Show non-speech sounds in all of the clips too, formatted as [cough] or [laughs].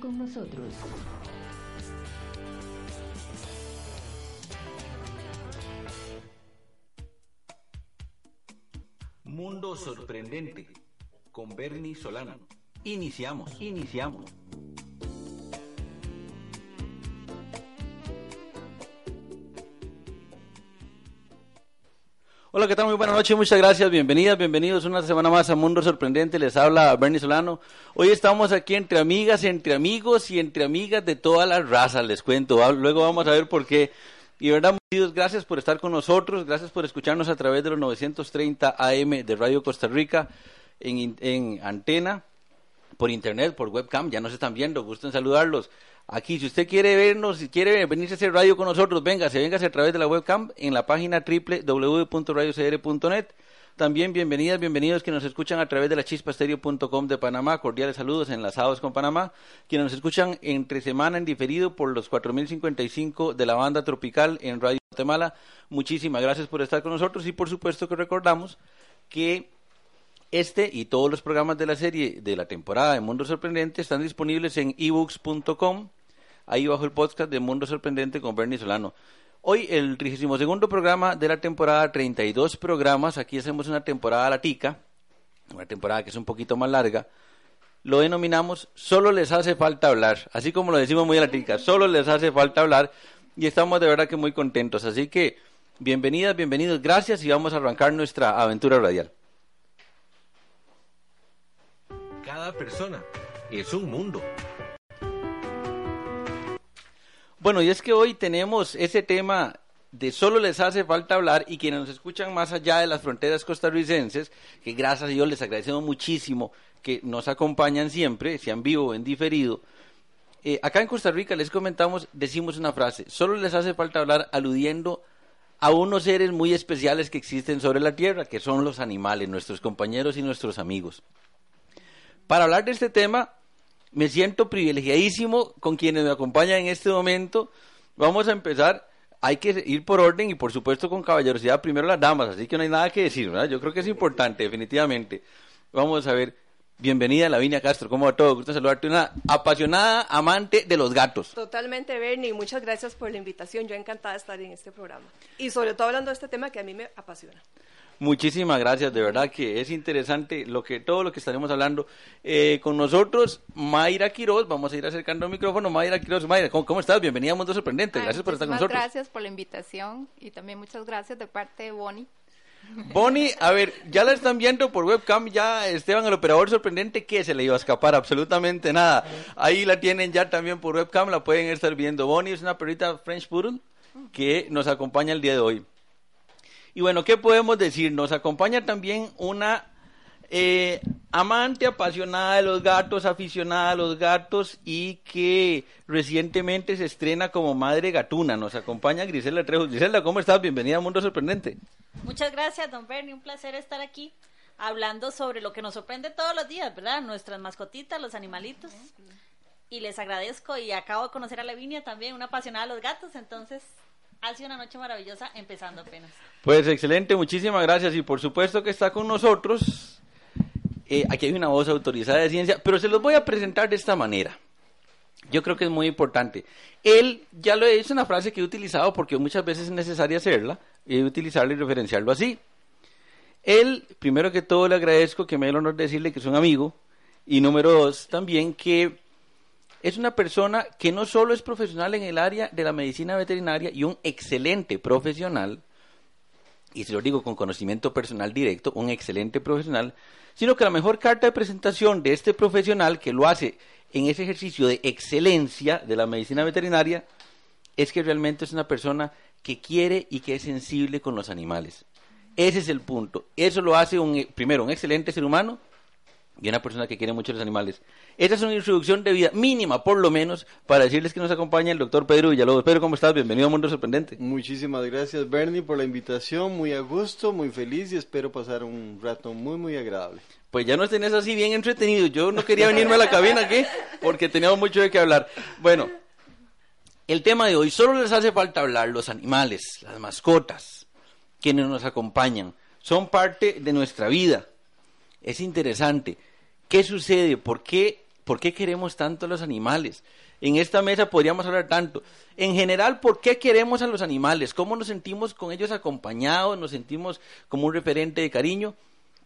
Con nosotros. Mundo sorprendente con Bernie Solano. Iniciamos, iniciamos. Hola, ¿qué tal? Muy buenas noches, muchas gracias, bienvenidas, bienvenidos una semana más a Mundo Sorprendente, les habla Bernie Solano. Hoy estamos aquí entre amigas, entre amigos y entre amigas de todas las razas, les cuento, Ah, luego vamos a ver por qué. Y verdad, muchas gracias por estar con nosotros, gracias por escucharnos a través de los 930 AM de Radio Costa Rica en, en antena, por internet, por webcam, ya nos están viendo, gusto en saludarlos. Aquí, si usted quiere vernos, si quiere venirse a hacer radio con nosotros, véngase, véngase a través de la webcam en la página www.radiocr.net. También bienvenidas, bienvenidos que nos escuchan a través de la chispastereo.com de Panamá. Cordiales saludos enlazados con Panamá. Quienes nos escuchan entre semana en diferido por los 4055 de la banda tropical en Radio Guatemala. Muchísimas gracias por estar con nosotros y por supuesto que recordamos que este y todos los programas de la serie de la temporada de Mundo Sorprendente están disponibles en ebooks.com, ahí bajo el podcast de Mundo Sorprendente con Bernie Solano. Hoy el 32 programa de la temporada, 32 programas, aquí hacemos una temporada latica, una temporada que es un poquito más larga, lo denominamos Solo les hace falta hablar, así como lo decimos muy a latica, solo les hace falta hablar y estamos de verdad que muy contentos, así que bienvenidas, bienvenidos, gracias y vamos a arrancar nuestra aventura radial. Cada persona es un mundo. Bueno, y es que hoy tenemos ese tema de solo les hace falta hablar y quienes nos escuchan más allá de las fronteras costarricenses, que gracias a Dios les agradecemos muchísimo que nos acompañan siempre, sean vivo o en diferido. Eh, acá en Costa Rica les comentamos, decimos una frase, solo les hace falta hablar aludiendo a unos seres muy especiales que existen sobre la tierra, que son los animales, nuestros compañeros y nuestros amigos. Para hablar de este tema, me siento privilegiadísimo con quienes me acompañan en este momento. Vamos a empezar. Hay que ir por orden y por supuesto con caballerosidad primero las damas, así que no hay nada que decir, ¿verdad? Yo creo que es importante, definitivamente. Vamos a ver. Bienvenida Lavinia Castro, ¿cómo va todo? Gusto saludarte, una apasionada amante de los gatos. Totalmente, Bernie. Muchas gracias por la invitación. Yo encantada de estar en este programa. Y sobre todo hablando de este tema que a mí me apasiona. Muchísimas gracias, de verdad que es interesante lo que todo lo que estaremos hablando. Eh, con nosotros, Mayra Quiroz, vamos a ir acercando el micrófono. Mayra Quiroz, Mayra, ¿cómo, cómo estás? Bienvenida a Mundo Sorprendente, Ay, gracias por estar con nosotros. Gracias por la invitación y también muchas gracias de parte de Bonnie. Bonnie, a ver, ya la están viendo por webcam, ya Esteban, el operador sorprendente, que se le iba a escapar absolutamente nada. Ahí la tienen ya también por webcam, la pueden estar viendo. Bonnie es una perrita French Poodle que nos acompaña el día de hoy. Y bueno, ¿qué podemos decir? Nos acompaña también una eh, amante apasionada de los gatos, aficionada a los gatos y que recientemente se estrena como madre gatuna. Nos acompaña Griselda Trejo. Griselda, ¿cómo estás? Bienvenida a Mundo Sorprendente. Muchas gracias, don Bernie. Un placer estar aquí hablando sobre lo que nos sorprende todos los días, ¿verdad? Nuestras mascotitas, los animalitos. Y les agradezco y acabo de conocer a Lavinia también, una apasionada de los gatos, entonces ha sido una noche maravillosa empezando apenas. Pues excelente, muchísimas gracias y por supuesto que está con nosotros. Eh, aquí hay una voz autorizada de ciencia, pero se los voy a presentar de esta manera. Yo creo que es muy importante. Él, ya lo he es una frase que he utilizado porque muchas veces es necesaria hacerla, y utilizarla y referenciarlo así. Él, primero que todo, le agradezco que me dé el honor de decirle que es un amigo, y número dos, también que es una persona que no solo es profesional en el área de la medicina veterinaria y un excelente profesional, y se lo digo con conocimiento personal directo, un excelente profesional, sino que la mejor carta de presentación de este profesional que lo hace en ese ejercicio de excelencia de la medicina veterinaria es que realmente es una persona que quiere y que es sensible con los animales. Ese es el punto. Eso lo hace un, primero un excelente ser humano y una persona que quiere mucho los animales. Esta es una introducción de vida mínima, por lo menos, para decirles que nos acompaña el doctor Pedro Villalobos. Pedro, ¿cómo estás? Bienvenido a Mundo Sorprendente. Muchísimas gracias Bernie por la invitación, muy a gusto, muy feliz y espero pasar un rato muy muy agradable. Pues ya nos tenés así bien entretenidos. Yo no quería venirme a la cabina aquí porque teníamos mucho de qué hablar. Bueno, el tema de hoy, solo les hace falta hablar los animales, las mascotas, quienes nos acompañan, son parte de nuestra vida. Es interesante. ¿Qué sucede? ¿Por qué, ¿Por qué queremos tanto a los animales? En esta mesa podríamos hablar tanto. En general, ¿por qué queremos a los animales? ¿Cómo nos sentimos con ellos acompañados? ¿Nos sentimos como un referente de cariño?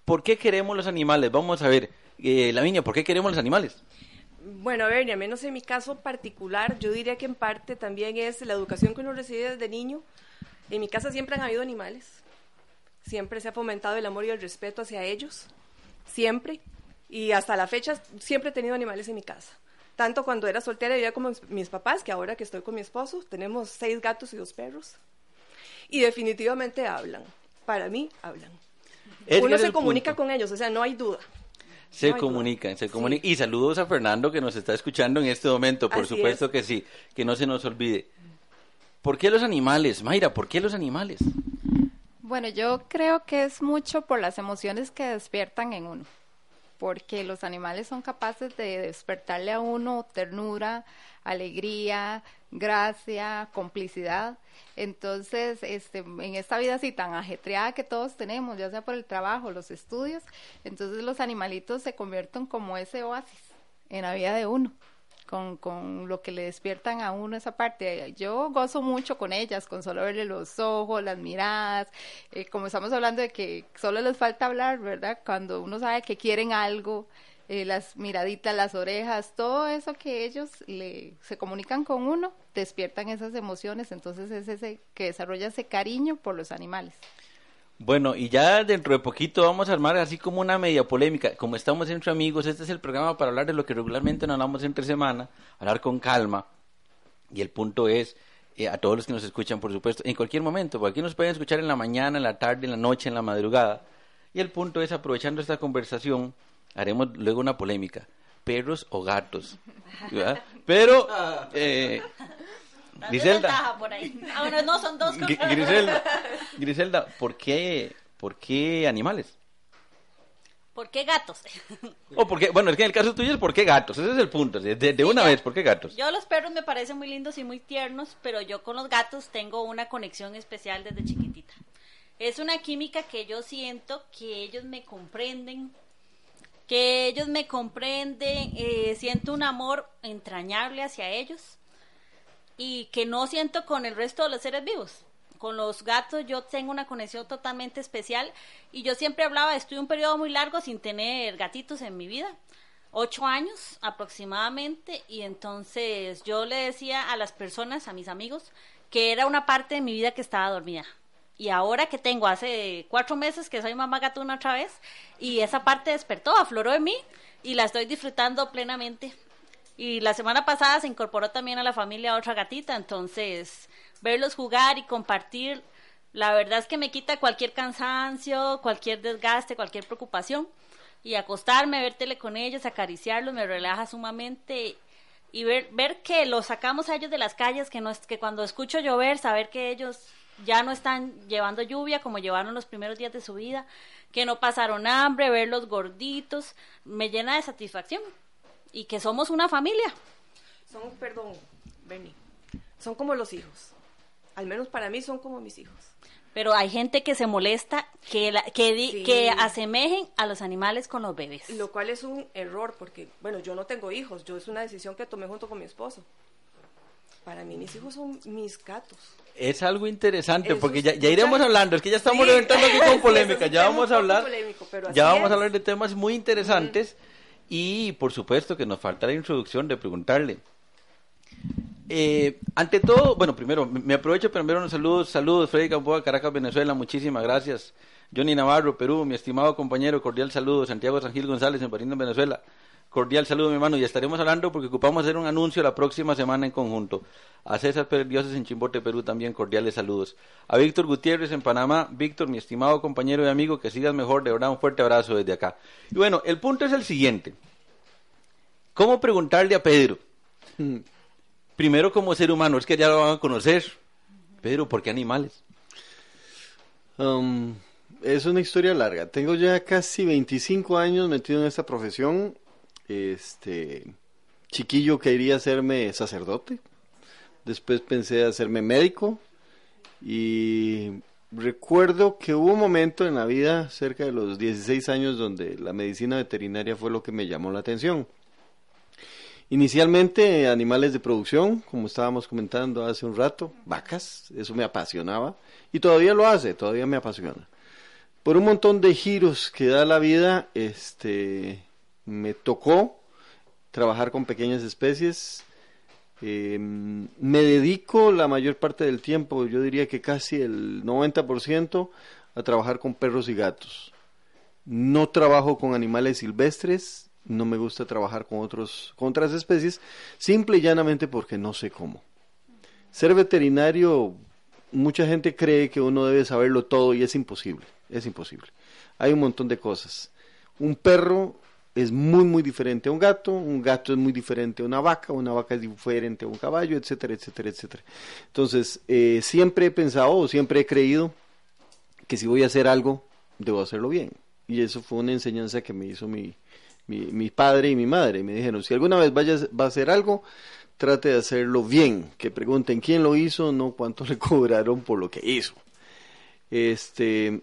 ¿Por qué queremos los animales? Vamos a ver, eh, Lavinia, ¿por qué queremos los animales? Bueno, a ver, al menos en mi caso particular, yo diría que en parte también es la educación que uno recibe desde niño. En mi casa siempre han habido animales, siempre se ha fomentado el amor y el respeto hacia ellos, siempre, y hasta la fecha siempre he tenido animales en mi casa. Tanto cuando era soltera vivía como mis papás, que ahora que estoy con mi esposo, tenemos seis gatos y dos perros. Y definitivamente hablan, para mí hablan. Uno se comunica punto. con ellos, o sea, no hay duda. Se No comunican, se Sí. comunican. Y saludos a Fernando que nos está escuchando en este momento, por Así supuesto es. que sí, que no se nos olvide. ¿Por qué los animales? Mayra, ¿por qué los animales? Bueno, yo creo que es mucho por las emociones que despiertan en uno, porque los animales son capaces de despertarle a uno ternura, alegría, gracia, complicidad. Entonces, este, en esta vida así tan ajetreada que todos tenemos, ya sea por el trabajo, los estudios, entonces los animalitos se convierten como ese oasis en la vida de uno con, con lo que le despiertan a uno esa parte. Yo gozo mucho con ellas, con solo verle los ojos, las miradas, eh, como estamos hablando de que solo les falta hablar, ¿verdad? Cuando uno sabe que quieren algo, eh, las miraditas, las orejas, todo eso que ellos le, se comunican con uno, despiertan esas emociones, entonces es ese que desarrolla ese cariño por los animales. Bueno, y ya dentro de poquito vamos a armar así como una media polémica. Como estamos entre amigos, este es el programa para hablar de lo que regularmente no hablamos entre semana, hablar con calma. Y el punto es, eh, a todos los que nos escuchan, por supuesto, en cualquier momento, porque aquí nos pueden escuchar en la mañana, en la tarde, en la noche, en la madrugada. Y el punto es, aprovechando esta conversación, haremos luego una polémica. Perros o gatos. Pero, eh, Griselda. por ahí. Ah, bueno, no, son dos. Gri- Griselda, [laughs] Griselda, ¿por qué, ¿por qué animales? ¿Por qué gatos? [laughs] O porque, bueno, es que en el caso tuyo es por qué gatos, ese es el punto, de, una vez, ¿por qué gatos? Yo los perros me parecen muy lindos y muy tiernos, pero yo con los gatos tengo una conexión especial desde chiquitita. Es una química que yo siento que ellos me comprenden, que ellos me comprenden, eh, siento un amor entrañable hacia ellos y que no siento con el resto de los seres vivos. Con los gatos yo tengo una conexión totalmente especial y yo siempre hablaba, estuve un periodo muy largo sin tener gatitos en mi vida, ocho años aproximadamente, y entonces yo le decía a las personas, a mis amigos, que era una parte de mi vida que estaba dormida. Y ahora que tengo hace cuatro meses que soy mamá gatuna otra vez, y esa parte despertó, afloró en mí, y la estoy disfrutando plenamente. Y la semana pasada se incorporó también a la familia otra gatita, entonces verlos jugar y compartir, la verdad es que me quita cualquier cansancio, cualquier desgaste, cualquier preocupación. Y acostarme, ver tele con ellos, acariciarlos, me relaja sumamente. Y ver, ver que los sacamos a ellos de las calles, que, no que cuando escucho llover, saber que ellos ya no están llevando lluvia como llevaron los primeros días de su vida, que no pasaron hambre, verlos gorditos, me llena de satisfacción. Y que somos una familia. Son, perdón, Bernie, son como los hijos. Al menos para mí son como mis hijos. Pero hay gente que se molesta que, la- que, di- Sí. que asemejen a los animales con los bebés. Lo cual es un error porque, bueno, yo no tengo hijos, yo es una decisión que tomé junto con mi esposo. Para mí mis hijos son mis gatos. Es algo interesante, porque ya, ya iremos hablando, es que ya estamos Sí. reventando aquí con [laughs] es polémica, ya vamos a hablar, polémico, pero así ya vamos es. a hablar de temas muy interesantes y por supuesto que nos falta la introducción de preguntarle. Eh, ante todo, bueno, primero, me aprovecho para enviar unos saludos, Freddy Campoa, Caracas, Venezuela, muchísimas gracias. Johnny Navarro, Perú, mi estimado compañero, cordial saludo, Santiago Sangil González, en París, Venezuela. Cordial saludo, mi hermano, y estaremos hablando porque ocupamos hacer un anuncio la próxima semana en conjunto. A César Pérez Dioses en Chimbote, Perú, también cordiales saludos. A Víctor Gutiérrez en Panamá. Víctor, mi estimado compañero y amigo, que sigas mejor, de verdad, un fuerte abrazo desde acá. Y bueno, el punto es el siguiente. ¿Cómo preguntarle a Pedro? [laughs] Primero como ser humano, es que ya lo van a conocer. Pedro, ¿por qué animales? Um, es una historia larga. Tengo ya casi 25 años metido en esta profesión. Este chiquillo quería hacerme sacerdote. Después pensé hacerme médico. Y recuerdo que hubo un momento en la vida, cerca de los 16 años, donde la medicina veterinaria fue lo que me llamó la atención. Inicialmente animales de producción, como estábamos comentando hace un rato, vacas, eso me apasionaba y todavía lo hace, todavía me apasiona. Por un montón de giros que da la vida, este, me tocó trabajar con pequeñas especies. Em, me dedico la mayor parte del tiempo, yo diría que casi el 90%, a trabajar con perros y gatos. No trabajo con animales silvestres, no me gusta trabajar con, otros, con otras especies, simple y llanamente porque no sé cómo. Ser veterinario, mucha gente cree que uno debe saberlo todo y es imposible, es imposible. Hay un montón de cosas. Un perro es muy, muy diferente a un gato, un gato es muy diferente a una vaca, una vaca es diferente a un caballo, etcétera, etcétera, etcétera. Entonces, eh, siempre he pensado o siempre he creído que si voy a hacer algo, debo hacerlo bien. Y eso fue una enseñanza que me hizo mi, mi, padre y mi madre. Me dijeron, si alguna vez vayas, va a hacer algo, trate de hacerlo bien. Que pregunten quién lo hizo, no cuánto [laughs] le cobraron por lo que hizo. Este,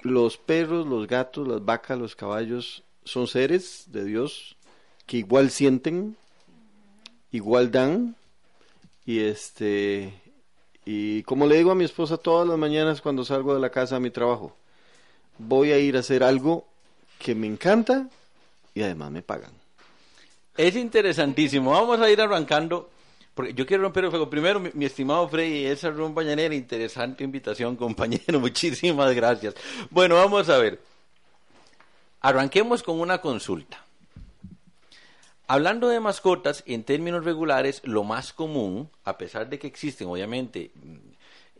los perros, los gatos, las vacas, los caballos son seres de Dios que igual sienten, igual dan y este y como le digo a mi esposa todas las mañanas cuando salgo de la casa a mi trabajo, voy a ir a hacer algo que me encanta y además me pagan. Es interesantísimo. Vamos a ir arrancando. Porque yo quiero romper el fuego. Primero, mi, estimado Freddy, esa rumba llanera, interesante invitación, [laughs] compañero. Muchísimas gracias. Bueno, vamos a ver. Arranquemos con una consulta. Hablando de mascotas, en términos regulares, lo más común, a pesar de que existen, obviamente,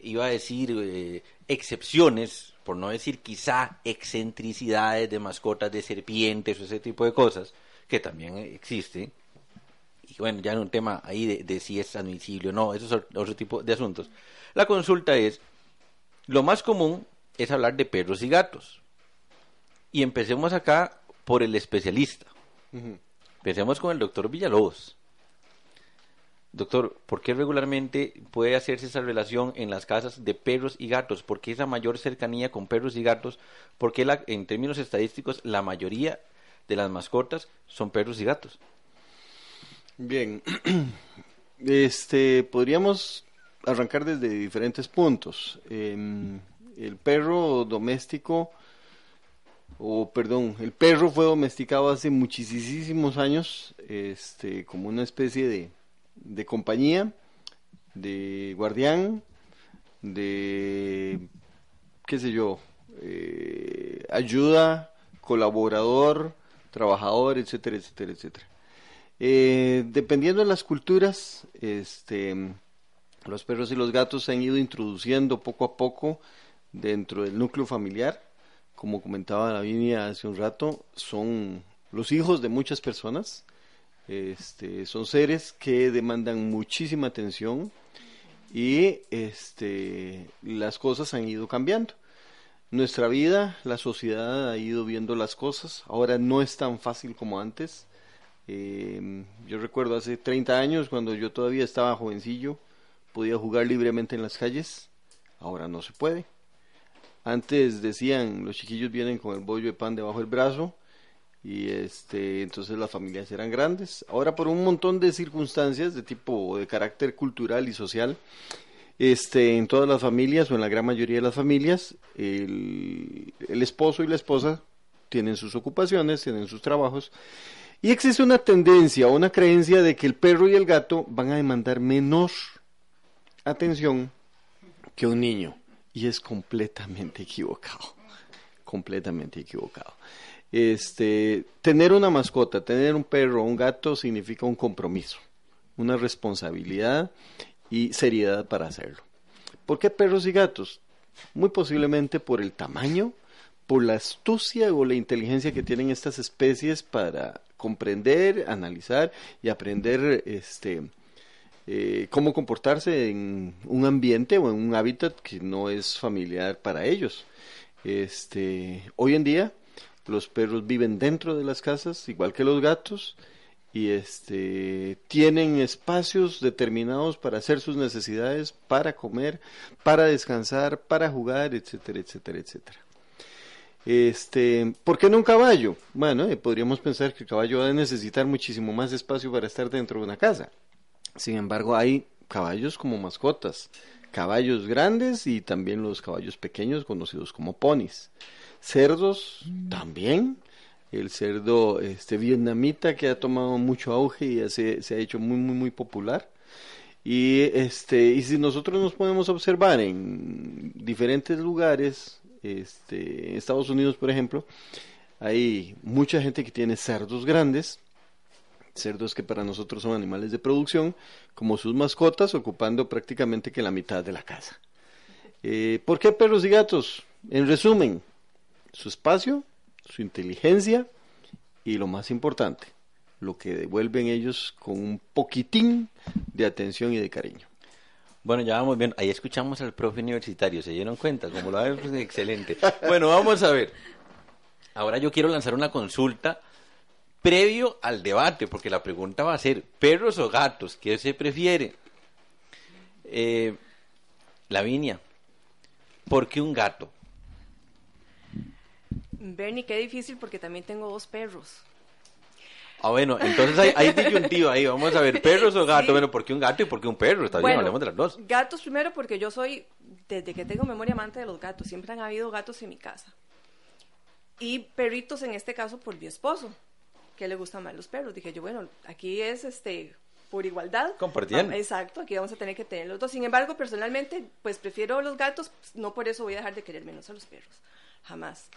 iba a decir eh, excepciones, por no decir quizá excentricidades de mascotas de serpientes o ese tipo de cosas, que también existen. Y bueno, ya en un tema ahí de, de si es admisible o no, eso es otro tipo de asuntos. La consulta es, lo más común es hablar de perros y gatos. Y empecemos acá por el especialista. Empecemos con el doctor Villalobos. Doctor, ¿por qué regularmente puede hacerse esa relación en las casas de perros y gatos? ¿Por qué esa mayor cercanía con perros y gatos? ¿Por qué la, en términos estadísticos la mayoría de las mascotas son perros y gatos? Bien, [clears throat] este podríamos arrancar desde diferentes puntos. Em, el perro doméstico, o perdón, el perro fue domesticado hace muchísimos años, este, como una especie de de compañía, de guardián, de, qué sé yo, eh, ayuda, colaborador, trabajador, etcétera, etcétera, etcétera. Eh, dependiendo de las culturas, este, los perros y los gatos se han ido introduciendo poco a poco dentro del núcleo familiar. Como comentaba Lavinia hace un rato, son los hijos de muchas personas. Este, son seres que demandan muchísima atención y este, las cosas han ido cambiando. Nuestra vida, la sociedad ha ido viendo las cosas. Ahora no es tan fácil como antes. Em, yo recuerdo hace 30 años, cuando yo todavía estaba jovencillo, podía jugar libremente en las calles. Ahora no se puede. Antes decían, los chiquillos vienen con el bollo de pan debajo del brazo y este entonces las familias eran grandes. Ahora por un montón de circunstancias de tipo de carácter cultural y social este en todas las familias o en la gran mayoría de las familias el, el esposo y la esposa tienen sus ocupaciones tienen sus trabajos y existe una tendencia una creencia de que el perro y el gato van a demandar menos atención que un niño y es completamente equivocado completamente equivocado Este, tener una mascota, tener un perro un gato significa un compromiso, una responsabilidad y seriedad para hacerlo. ¿Por qué perros y gatos? Muy posiblemente por el tamaño, por la astucia o la inteligencia que tienen estas especies para comprender, analizar y aprender este, eh, cómo comportarse en un ambiente o en un hábitat que no es familiar para ellos. Este, hoy en día los perros viven dentro de las casas, igual que los gatos, y este tienen espacios determinados para hacer sus necesidades, para comer, para descansar, para jugar, etcétera, etcétera, etcétera. Este, ¿por qué no un caballo? Bueno, eh, podríamos pensar que el caballo va a necesitar muchísimo más espacio para estar dentro de una casa. Sin embargo, hay caballos como mascotas, caballos grandes y también los caballos pequeños conocidos como ponis. Cerdos también. El cerdo este, vietnamita que ha tomado mucho auge y se ha hecho muy, muy, muy popular. Y, este, y si nosotros nos podemos observar en diferentes lugares, este, en Estados Unidos, por ejemplo, hay mucha gente que tiene cerdos grandes, cerdos que para nosotros son animales de producción, como sus mascotas, ocupando prácticamente que la mitad de la casa. Eh, ¿Por qué perros y gatos? En resumen, su espacio, su inteligencia y lo más importante, lo que devuelven ellos con un poquitín de atención y de cariño. Bueno, ya vamos bien. Ahí escuchamos al profe universitario, ¿se dieron cuenta? Como lo ven, pues, excelente. Bueno, vamos a ver. Ahora yo quiero lanzar una consulta previo al debate, porque la pregunta va a ser, ¿perros o gatos? ¿Qué se prefiere? Eh, Lavinia, ¿por qué un gato? Bernie, qué difícil porque también tengo dos perros. Ah, bueno, entonces hay, hay disyuntiva ahí. Vamos a ver, [laughs] ¿perros o gatos? Sí. Bueno, ¿por qué un gato y por qué un perro? Está bien, Bueno, hablemos de las dos. Gatos primero porque yo soy, desde que tengo memoria amante de los gatos, siempre han habido gatos en mi casa. Y perritos en este caso por mi esposo, que le gustan más los perros. Dije yo, bueno, aquí es este por igualdad. Compartiendo. Exacto, aquí vamos a tener que tener los dos. Sin embargo, personalmente, pues prefiero los gatos, pues, no por eso voy a dejar de querer menos a los perros. Jamás.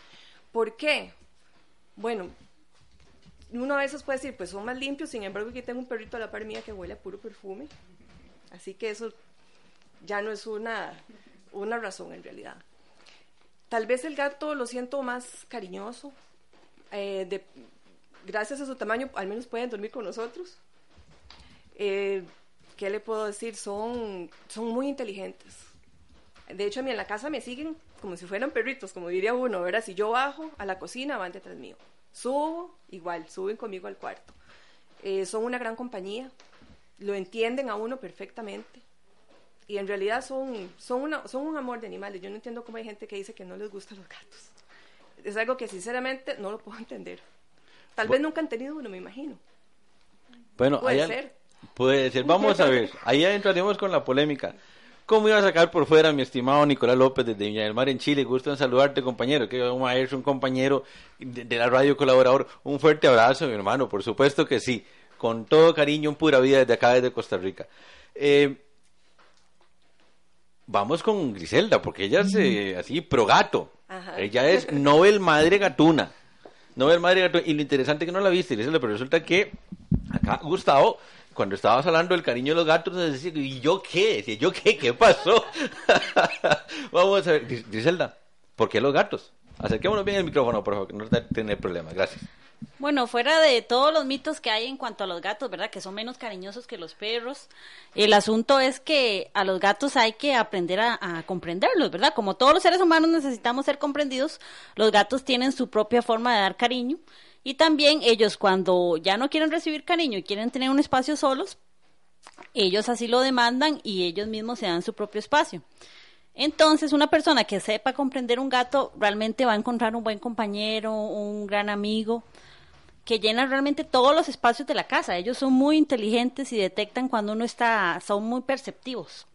¿Por qué? Bueno, uno a veces puede decir, pues son más limpios, sin embargo, aquí tengo un perrito a la par mía que huele a puro perfume. Así que eso ya no es una, una razón en realidad. Tal vez el gato lo siento más cariñoso. eh, de- gracias a su tamaño, al menos pueden dormir con nosotros. Eh, ¿Qué le puedo decir? Son, son muy inteligentes. De hecho, a mí en la casa me siguen como si fueran perritos, como diría uno, ¿verdad? Si yo bajo a la cocina, van detrás mío. Subo, igual, suben conmigo al cuarto. Eh, son una gran compañía, lo entienden a uno perfectamente. Y en realidad son, son, una, son un amor de animales. Yo no entiendo cómo hay gente que dice que no les gustan los gatos. Es algo que sinceramente no lo puedo [laughs] entender. Tal vez nunca han tenido uno, me imagino. Bueno, Puede ser. Puede ser. Vamos a ver. Ahí entraremos con la polémica. ¿Cómo iba a sacar por fuera mi estimado Nicolás López desde Viña del Mar en Chile? Gusto en saludarte, compañero. Que un maestro, un compañero de, de la radio colaborador. Un fuerte abrazo, mi hermano. Por supuesto que sí. Con todo cariño, un pura vida desde acá, desde Costa Rica. Eh, vamos con Griselda, porque ella es eh, así, pro gato. Ajá. Ella es Nobel Madre Gatuna. Nobel Madre Gatuna. Y lo interesante es que no la viste, Griselda, pero resulta que acá Gustavo, cuando estabas hablando del cariño de los gatos, decía, ¿y yo qué? Decía, ¿yo qué? ¿Qué pasó? [laughs] Vamos a ver, Gris- Griselda, ¿por qué los gatos? Acerquémonos bien el micrófono, por favor, que no te- tener problemas. Gracias. Bueno, fuera de todos los mitos que hay en cuanto a los gatos, ¿verdad? Que son menos cariñosos que los perros. El asunto es que a los gatos hay que aprender a, comprenderlos, ¿verdad? Como todos los seres humanos necesitamos ser comprendidos, los gatos tienen su propia forma de dar cariño. Y también ellos cuando ya no quieren recibir cariño y quieren tener un espacio solos, ellos así lo demandan y ellos mismos se dan su propio espacio. Entonces, una persona que sepa comprender un gato realmente va a encontrar un buen compañero, un gran amigo, que llena realmente todos los espacios de la casa. Ellos son muy inteligentes y detectan cuando uno está, son muy perceptivos.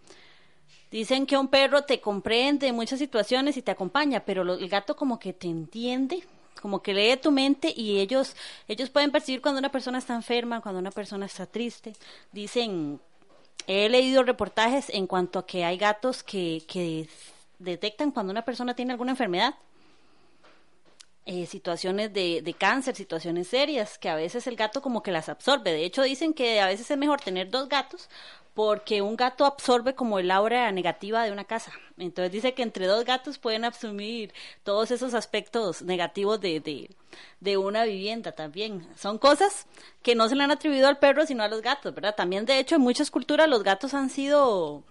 Dicen que un perro te comprende en muchas situaciones y te acompaña, pero lo- el gato como que te entiende, como que lee tu mente y ellos, ellos pueden percibir cuando una persona está enferma, cuando una persona está triste. Dicen, he leído reportajes en cuanto a que hay gatos que, que detectan cuando una persona tiene alguna enfermedad. Eh, situaciones de, de cáncer, situaciones serias, que a veces el gato como que las absorbe. De hecho, dicen que a veces es mejor tener dos gatos porque un gato absorbe como el aura negativa de una casa. Entonces dice que entre dos gatos pueden absorber todos esos aspectos negativos de, de, de, una vivienda también. Son cosas que no se le han atribuido al perro, sino a los gatos, ¿verdad? También, de hecho, en muchas culturas los gatos han sido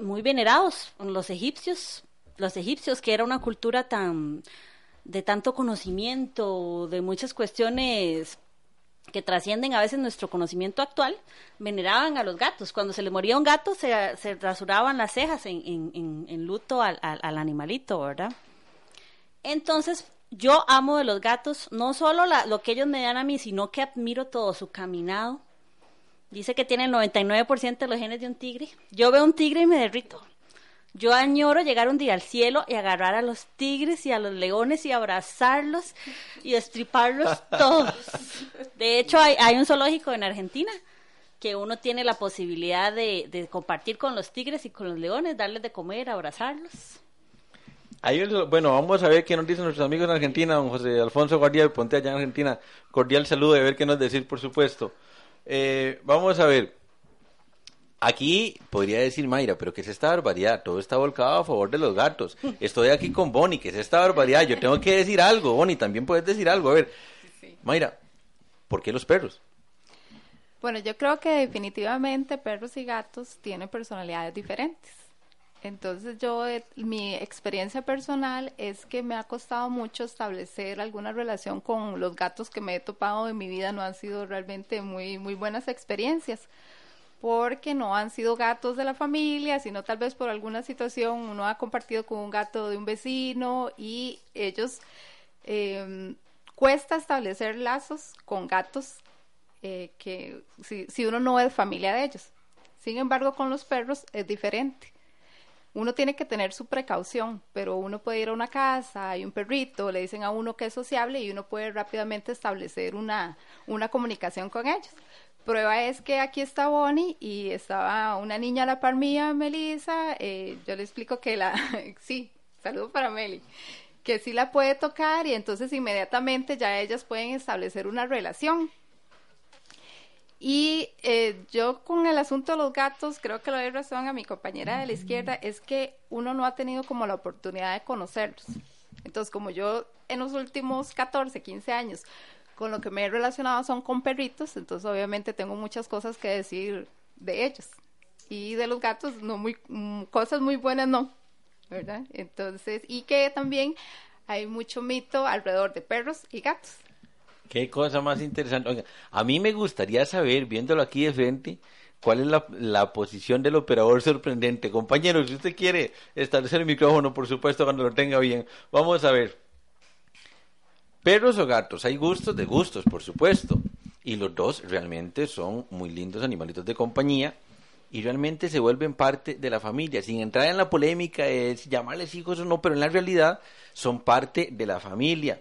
muy venerados. Los egipcios, los egipcios, que era una cultura tan de tanto conocimiento, de muchas cuestiones que trascienden a veces nuestro conocimiento actual, veneraban a los gatos. Cuando se le moría un gato, se, se rasuraban las cejas en, en, en luto al, al, al, animalito, ¿verdad? Entonces, yo amo de los gatos no solo lo que ellos me dan a mí, sino que admiro todo su caminado. Dice que tiene el 99% de los genes de un tigre. Yo veo un tigre y me derrito. Yo añoro llegar un día al cielo y agarrar a los tigres y a los leones y abrazarlos y destriparlos [laughs] todos. De hecho, hay, hay un zoológico en Argentina que uno tiene la posibilidad de, de, compartir con los tigres y con los leones, darles de comer, abrazarlos. Ahí, bueno, vamos a ver qué nos dicen nuestros amigos en Argentina, don José Alfonso Guardia, ponte allá en Argentina. Cordial saludo y a ver qué nos decir, por supuesto. Eh, vamos a ver. Aquí podría decir Mayra, pero ¿qué es esta barbaridad? Todo está volcado a favor de los gatos. Estoy aquí con Bonnie, ¿qué es esta barbaridad? Yo tengo que decir algo, Bonnie, también puedes decir algo. A ver. Mayra, ¿por qué los perros? Bueno, yo creo que definitivamente perros y gatos tienen personalidades diferentes. Entonces yo, mi experiencia personal es que me ha costado mucho establecer alguna relación con los gatos que me he topado en mi vida. No han sido realmente muy, muy buenas experiencias porque no han sido gatos de la familia, sino tal vez por alguna situación uno ha compartido con un gato de un vecino y ellos eh, cuesta establecer lazos con gatos eh, que si, si uno no es familia de ellos. Sin embargo, con los perros es diferente uno tiene que tener su precaución, pero uno puede ir a una casa, hay un perrito, le dicen a uno que es sociable y uno puede rápidamente establecer una, una comunicación con ellos. Prueba es que aquí está Bonnie y estaba una niña a la par mía, Melissa. Eh, yo le explico que la. [laughs] sí, saludo para Meli. Que sí la puede tocar y entonces inmediatamente ya ellas pueden establecer una relación. Y eh, yo con el asunto de los gatos, creo que le doy razón a mi compañera de la izquierda, es que uno no ha tenido como la oportunidad de conocerlos. Entonces, como yo en los últimos 14, 15 años con lo que me he relacionado son con perritos, entonces obviamente tengo muchas cosas que decir de ellos. Y de los gatos, no muy, mm, cosas muy buenas no, ¿verdad? Entonces, y que también hay mucho mito alrededor de perros y gatos. Qué cosa más interesante. Oiga, a mí me gustaría saber, viéndolo aquí de frente, cuál es la, la, posición del operador sorprendente. Compañero, si usted quiere establecer el micrófono, por supuesto, cuando lo tenga bien. Vamos a ver. Perros o gatos, hay gustos de gustos, por supuesto. Y los dos realmente son muy lindos animalitos de compañía y realmente se vuelven parte de la familia, sin entrar en la polémica de si llamarles hijos o no, pero en la realidad son parte de la familia.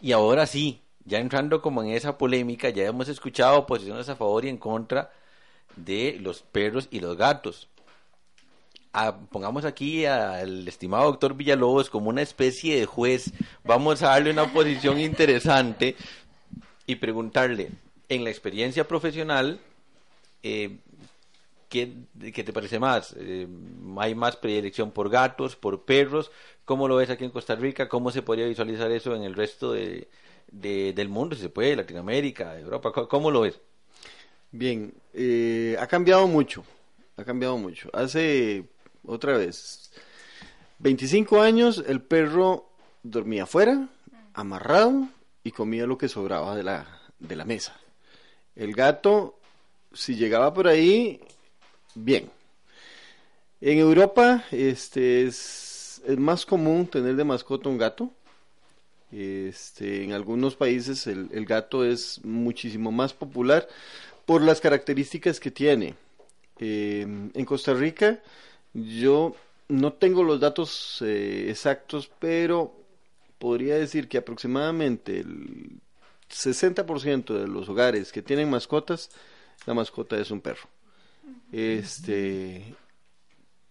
Y ahora sí, ya entrando como en esa polémica, ya hemos escuchado posiciones a favor y en contra de los perros y los gatos pongamos aquí al estimado doctor Villalobos como una especie de juez, vamos a darle una posición interesante y preguntarle, en la experiencia profesional, eh, ¿qué, ¿qué, te parece más? Eh, ¿Hay más predilección por gatos, por perros? ¿Cómo lo ves aquí en Costa Rica? ¿Cómo se podría visualizar eso en el resto de, de, del mundo, si se puede, Latinoamérica, Europa? ¿Cómo lo ves? Bien, eh, ha cambiado mucho, ha cambiado mucho. Hace otra vez. 25 años, el perro dormía afuera, amarrado, y comía lo que sobraba de la, de la mesa. El gato, si llegaba por ahí, bien. En Europa este, es, más común tener de mascota un gato. Este, en algunos países el, el, gato es muchísimo más popular por las características que tiene. Eh, en Costa Rica yo no tengo los datos eh, exactos, pero podría decir que aproximadamente el 60% de los hogares que tienen mascotas, la mascota es un perro. Este,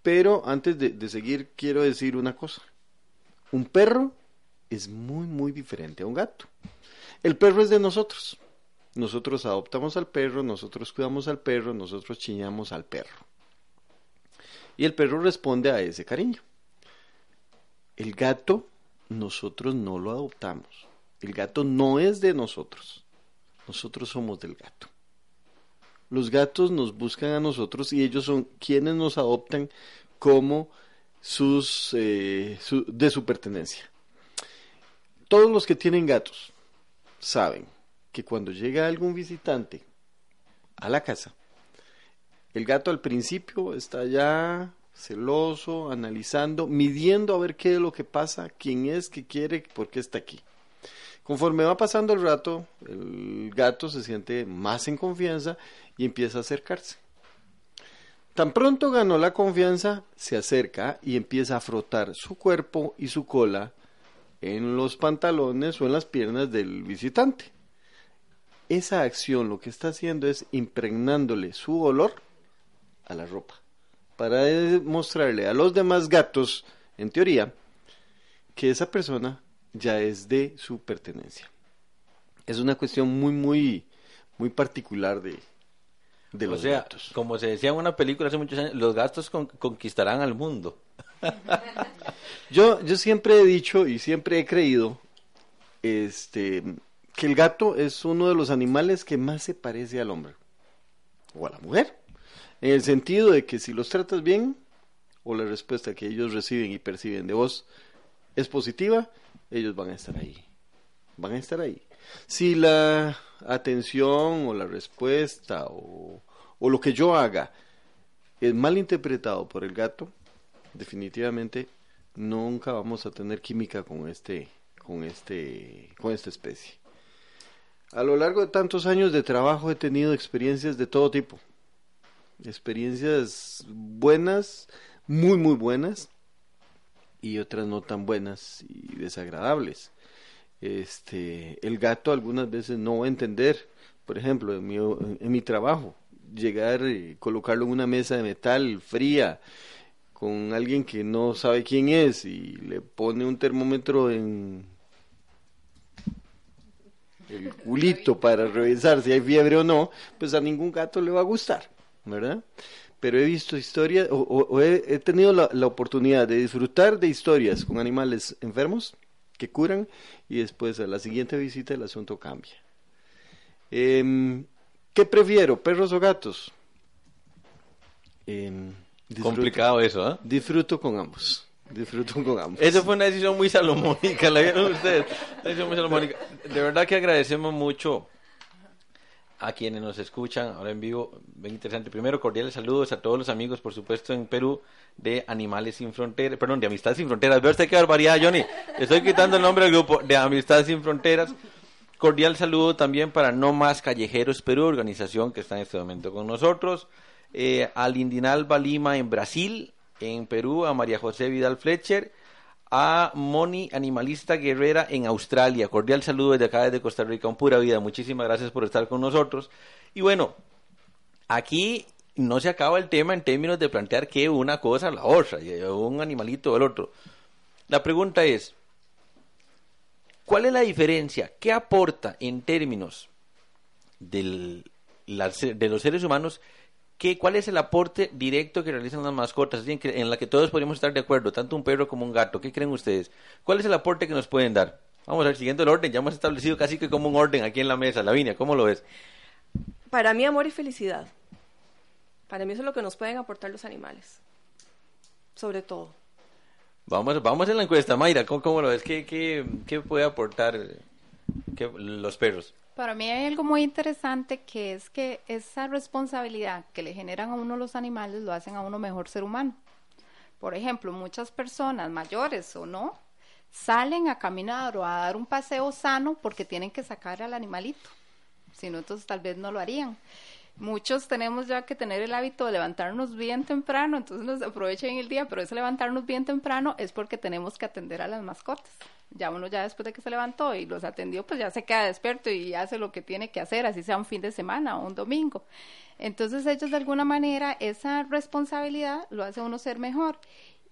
pero antes de, de seguir quiero decir una cosa. Un perro es muy, muy diferente a un gato. El perro es de nosotros. Nosotros adoptamos al perro, nosotros cuidamos al perro, nosotros chiñamos al perro. Y el perro responde a ese cariño. El gato, nosotros no lo adoptamos. El gato no es de nosotros. Nosotros somos del gato. Los gatos nos buscan a nosotros y ellos son quienes nos adoptan como sus eh, de su pertenencia. Todos los que tienen gatos saben que cuando llega algún visitante a la casa, el gato al principio está ya celoso, analizando, midiendo a ver qué es lo que pasa, quién es, qué quiere, por qué está aquí. Conforme va pasando el rato, el gato se siente más en confianza y empieza a acercarse. Tan pronto ganó la confianza, se acerca y empieza a frotar su cuerpo y su cola en los pantalones o en las piernas del visitante. Esa acción lo que está haciendo es impregnándole su olor a la ropa para demostrarle a los demás gatos, en teoría, que esa persona ya es de su pertenencia. Es una cuestión muy, muy, muy particular de, de o los sea, gatos. como se decía en una película hace muchos años, los gatos con- conquistarán al mundo. [laughs] Yo, yo siempre he dicho y siempre he creído este, que el gato es uno de los animales que más se parece al hombre o a la mujer. En el sentido de que si los tratas bien o la respuesta que ellos reciben y perciben de vos es positiva, ellos van a estar ahí. Van a estar ahí. Si la atención o la respuesta o, o lo que yo haga es mal interpretado por el gato, definitivamente nunca vamos a tener química con este con este con esta especie. A lo largo de tantos años de trabajo he tenido experiencias de todo tipo. Experiencias buenas, muy muy buenas y otras no tan buenas y desagradables. Este, el gato algunas veces no va a entender, por ejemplo, en mi, en mi trabajo, llegar y colocarlo en una mesa de metal fría con alguien que no sabe quién es y le pone un termómetro en el culito para revisar si hay fiebre o no, pues a ningún gato le va a gustar, ¿verdad? Pero he visto historias, o, o- o he, he tenido la, la oportunidad de disfrutar de historias con animales enfermos que curan y después a la siguiente visita el asunto cambia. Em, ¿Qué prefiero, perros o gatos? Em, disfruto- Complicado eso, ¿ah? Disfruto con ambos. Disfruto con ambos. Eso fue una decisión muy salomónica, ¿la vieron ustedes? Una decisión muy salomónica. De verdad que agradecemos mucho a quienes nos escuchan ahora en vivo. Bien interesante. Primero, cordiales saludos a todos los amigos, por supuesto, en Perú, de Animales Sin Fronteras, perdón, de Amistad Sin Fronteras. Ve usted qué barbaridad, Johnny. Estoy quitando el nombre del grupo de Amistad Sin Fronteras. Cordial saludo también para No Más Callejeros Perú, organización que está en este momento con nosotros. Eh, a Lima en Brasil, en Perú, a María José Vidal Fletcher, a Moni Animalista Guerrera en Australia. Cordial saludo desde acá, desde Costa Rica, un pura vida. Muchísimas gracias por estar con nosotros. Y bueno, aquí no se acaba el tema en términos de plantear que una cosa la otra, un animalito o el otro. La pregunta es, ¿cuál es la diferencia? ¿Qué aporta en términos del, la- de los seres humanos? ¿Qué, ¿Cuál es el aporte directo que realizan las mascotas? En, la que todos podríamos estar de acuerdo, tanto un perro como un gato. ¿Qué creen ustedes? ¿Cuál es el aporte que nos pueden dar? Vamos a ver, siguiendo el orden, ya hemos establecido casi que como un orden aquí en la mesa. Lavinia, ¿cómo lo ves? Para mí, amor y felicidad. Para mí eso es lo que nos pueden aportar los animales. Sobre todo. Vamos, vamos en la encuesta, Mayra, ¿cómo, cómo lo ves? ¿Qué, qué, qué puede aportar los perros? Para mí hay algo muy interesante que es que esa responsabilidad que le generan a uno los animales lo hacen a uno mejor ser humano. Por ejemplo, muchas personas mayores o no salen a caminar o a dar un paseo sano porque tienen que sacar al animalito. Si no, entonces tal vez no lo harían. Muchos tenemos ya que tener el hábito de levantarnos bien temprano, entonces nos aprovechen el día, pero ese levantarnos bien temprano es porque tenemos que atender a las mascotas. Ya uno ya después de que se levantó y los atendió, pues ya se queda despierto y hace lo que tiene que hacer, así sea un fin de semana o un domingo. Entonces ellos de alguna manera esa responsabilidad lo hace uno ser mejor.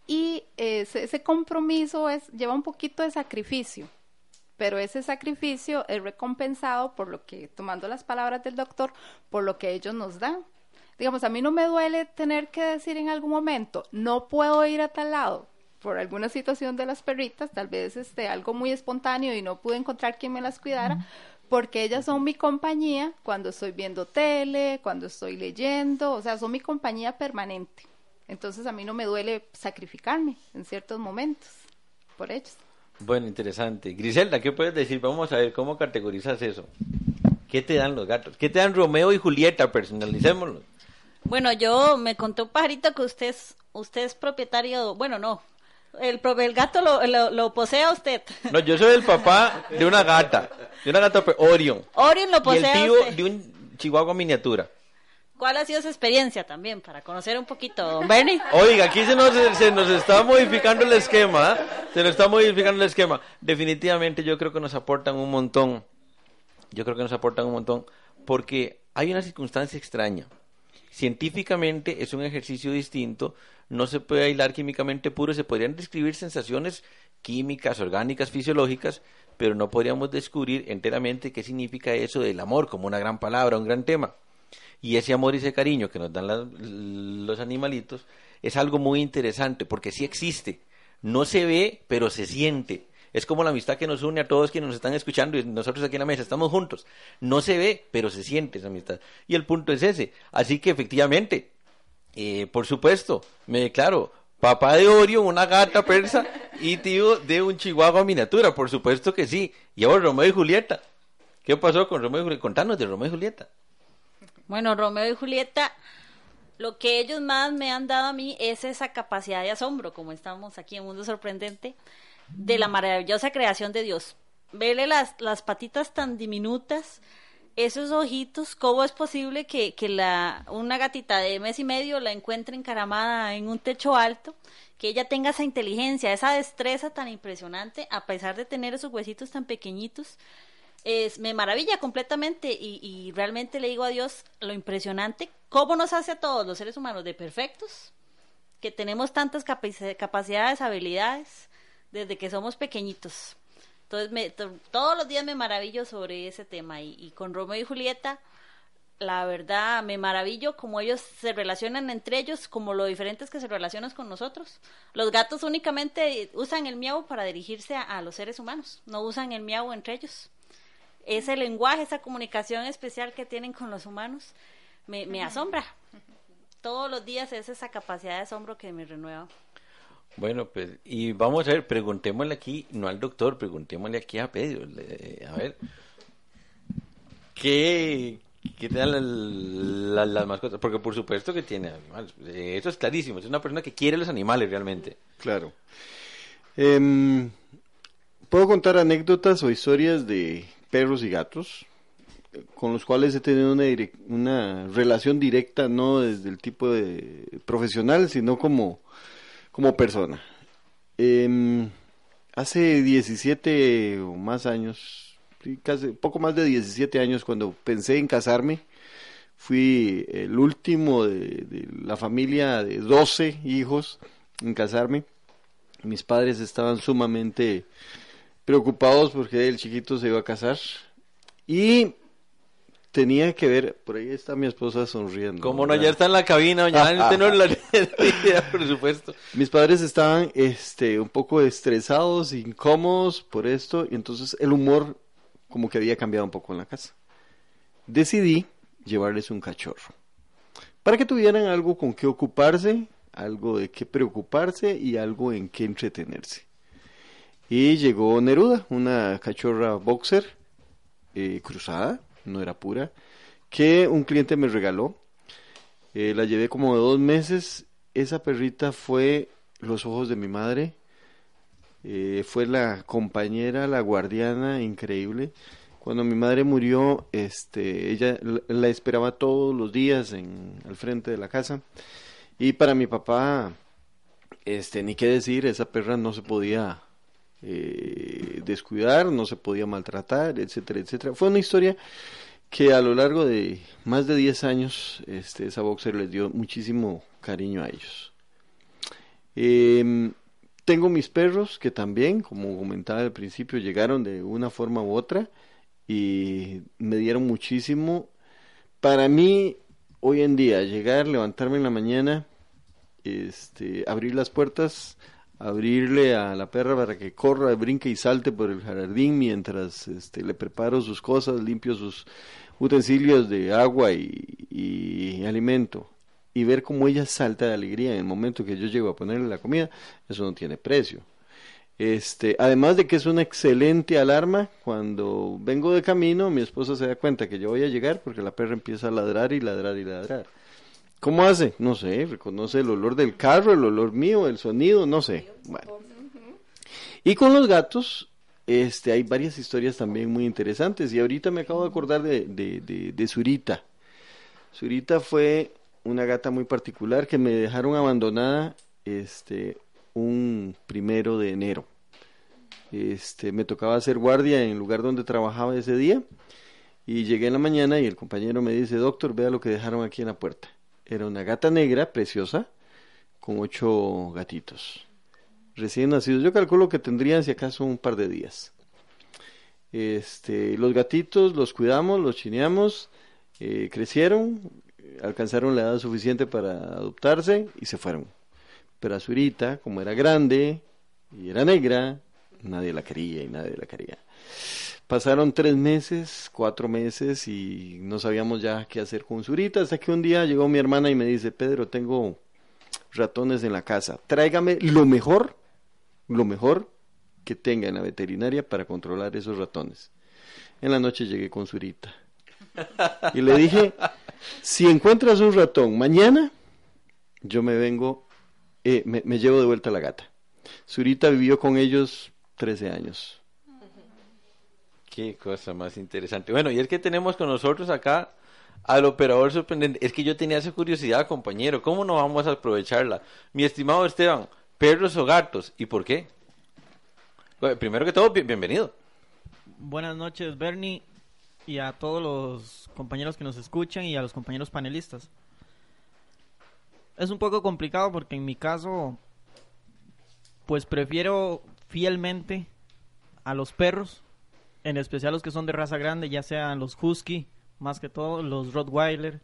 y ese, ese compromiso es, lleva un poquito de sacrificio, pero ese sacrificio es recompensado por lo que, tomando las palabras del doctor, por lo que ellos nos dan. Digamos, a mí no me duele tener que decir en algún momento, no puedo ir a tal lado por alguna situación de las perritas, tal vez este, algo muy espontáneo y no pude encontrar quien me las cuidara, porque ellas son mi compañía cuando estoy viendo tele, cuando estoy leyendo, o sea, son mi compañía permanente. Entonces a mí no me duele sacrificarme en ciertos momentos por ellos. Bueno, interesante. Griselda, ¿qué puedes decir? Vamos a ver cómo categorizas eso. ¿Qué te dan los gatos? ¿Qué te dan Romeo y Julieta? Personalicémoslo. Bueno, yo me contó un pajarito que usted es, usted es propietario, bueno, no, el, el gato lo, lo, lo posee a usted. No, yo soy el papá de una gata, de una gata pe- Orion. Orion lo Y el posee tío usted. de un chihuahua miniatura. ¿Cuál ha sido su experiencia también para conocer un poquito, don Bernie? Oiga, aquí se nos, se nos está modificando el esquema, ¿ah? se nos está modificando el esquema. Definitivamente yo creo que nos aportan un montón, yo creo que nos aportan un montón, porque hay una circunstancia extraña. Científicamente es un ejercicio distinto, no se puede aislar químicamente puro, se podrían describir sensaciones químicas, orgánicas, fisiológicas, pero no podríamos descubrir enteramente qué significa eso del amor como una gran palabra, un gran tema. Y ese amor y ese cariño que nos dan los animalitos es algo muy interesante porque sí existe. No se ve, pero se siente. Es como la amistad que nos une a todos quienes nos están escuchando y nosotros aquí en la mesa estamos juntos. No se ve, pero se siente esa amistad. Y el punto es ese. Así que efectivamente, eh, por supuesto, me declaro papá de Orion, una gata persa y tío de un chihuahua miniatura. Por supuesto que sí. Y ahora Romeo y Julieta. ¿Qué pasó con Romeo y Julieta? Contanos de Romeo y Julieta. Bueno, Romeo y Julieta, lo que ellos más me han dado a mí es esa capacidad de asombro, como estamos aquí en Mundo Sorprendente, de la maravillosa creación de Dios. Verle las, las patitas tan diminutas, esos ojitos, ¿cómo es posible que, que la, una gatita de mes y medio la encuentre encaramada en un techo alto? Que ella tenga esa inteligencia, esa destreza tan impresionante, a pesar de tener esos huesitos tan pequeñitos es, me maravilla completamente y, y realmente le digo a Dios lo impresionante, cómo nos hace a todos los seres humanos de perfectos, que tenemos tantas capaci- capacidades, habilidades, desde que somos pequeñitos. Entonces, me, to- todos los días me maravillo sobre ese tema y, y con Romeo y Julieta, la verdad, me maravillo como ellos se relacionan entre ellos, como lo diferentes que se relacionan con nosotros. Los gatos únicamente usan el miau para dirigirse a, a los seres humanos, no usan el miau entre ellos ese lenguaje, esa comunicación especial que tienen con los humanos, me, me asombra. Todos los días es esa capacidad de asombro que me renueva. Bueno, pues, y vamos a ver, preguntémosle aquí, no al doctor, preguntémosle aquí a Pedro. a ver, ¿qué, qué te dan la- la- las mascotas? Porque por supuesto que tiene animales. Eso es clarísimo, es una persona que quiere los animales realmente. Claro. Em, Puedo contar anécdotas o historias de perros y gatos con los cuales he tenido una, una relación directa, no desde el tipo de profesional, sino como, como persona. Em, hace 17 o más años, casi poco más de 17 años, cuando pensé en casarme, fui el último de, de la familia de 12 hijos en casarme. Mis padres estaban sumamente preocupados porque el chiquito se iba a casar y tenía que ver, por ahí está mi esposa sonriendo. Como no, ya está en la cabina, doña Ana, usted no la [laughs] idea, por supuesto. Mis padres estaban este, un poco estresados, incómodos por esto, y entonces el humor como que había cambiado un poco en la casa. Decidí llevarles un cachorro, para que tuvieran algo con qué ocuparse, algo de qué preocuparse y algo en qué entretenerse. Y llegó Neruda, una cachorra boxer eh, cruzada, no era pura, que un cliente me regaló. Eh, la llevé como de dos meses. Esa perrita fue los ojos de mi madre. Eh, fue la compañera, la guardiana increíble. Cuando mi madre murió, este, ella la, esperaba todos los días en, al frente de la casa. Y para mi papá, este, ni qué decir, esa perra no se podía eh, descuidar, no se podía maltratar, etcétera, etcétera. Fue una historia que a lo largo de más de 10 años este, esa boxer les dio muchísimo cariño a ellos. Em, tengo mis perros que también, como comentaba al principio, llegaron de una forma u otra y me dieron muchísimo. Para mí, hoy en día, llegar, levantarme en la mañana, este, abrir las puertas, abrirle a la perra para que corra, brinque y salte por el jardín mientras este, le preparo sus cosas, limpio sus utensilios de agua y, alimento y ver cómo ella salta de alegría en el momento que yo llego a ponerle la comida, eso no tiene precio. Este, además de que es una excelente alarma, cuando vengo de camino, mi esposa se da cuenta que yo voy a llegar porque la perra empieza a ladrar y ladrar y ladrar. ¿Cómo hace? No sé, reconoce el olor del carro, el olor mío, el sonido, no sé. Bueno. Y con los gatos, este, hay varias historias también muy interesantes. Y ahorita me acabo de acordar de, de, de, de Zurita. Zurita fue una gata muy particular que me dejaron abandonada este, un primero de enero. Este, me tocaba hacer guardia en el lugar donde trabajaba ese día y llegué en la mañana y el compañero me dice, doctor, vea lo que dejaron aquí en la puerta. Era una gata negra, preciosa, con ocho gatitos. Recién nacidos. Yo calculo que tendrían si acaso un par de días. Este, los gatitos los cuidamos, los chineamos, eh, crecieron, alcanzaron la edad suficiente para adoptarse y se fueron. Pero a Zurita, como era grande y era negra, nadie la quería y nadie la quería. Pasaron tres meses, cuatro meses y no sabíamos ya qué hacer con Zurita, hasta que un día llegó mi hermana y me dice, Pedro, tengo ratones en la casa, tráigame lo mejor, lo mejor que tenga en la veterinaria para controlar esos ratones. En la noche llegué con Zurita y le dije, si encuentras un ratón mañana, yo me vengo, eh, me, llevo de vuelta la gata. Zurita vivió con ellos 13 años. Qué cosa más interesante. Bueno, y es que tenemos con nosotros acá al operador sorprendente. Es que yo tenía esa curiosidad, compañero. ¿Cómo no vamos a aprovecharla? Mi estimado Esteban, perros o gatos, ¿y por qué? Primero que todo, bienvenido. Buenas noches, Bernie y a todos los compañeros que nos escuchan y a los compañeros panelistas. Es un poco complicado porque en mi caso, pues prefiero fielmente a los perros, en especial los que son de raza grande, ya sean los husky, más que todo, los rottweiler,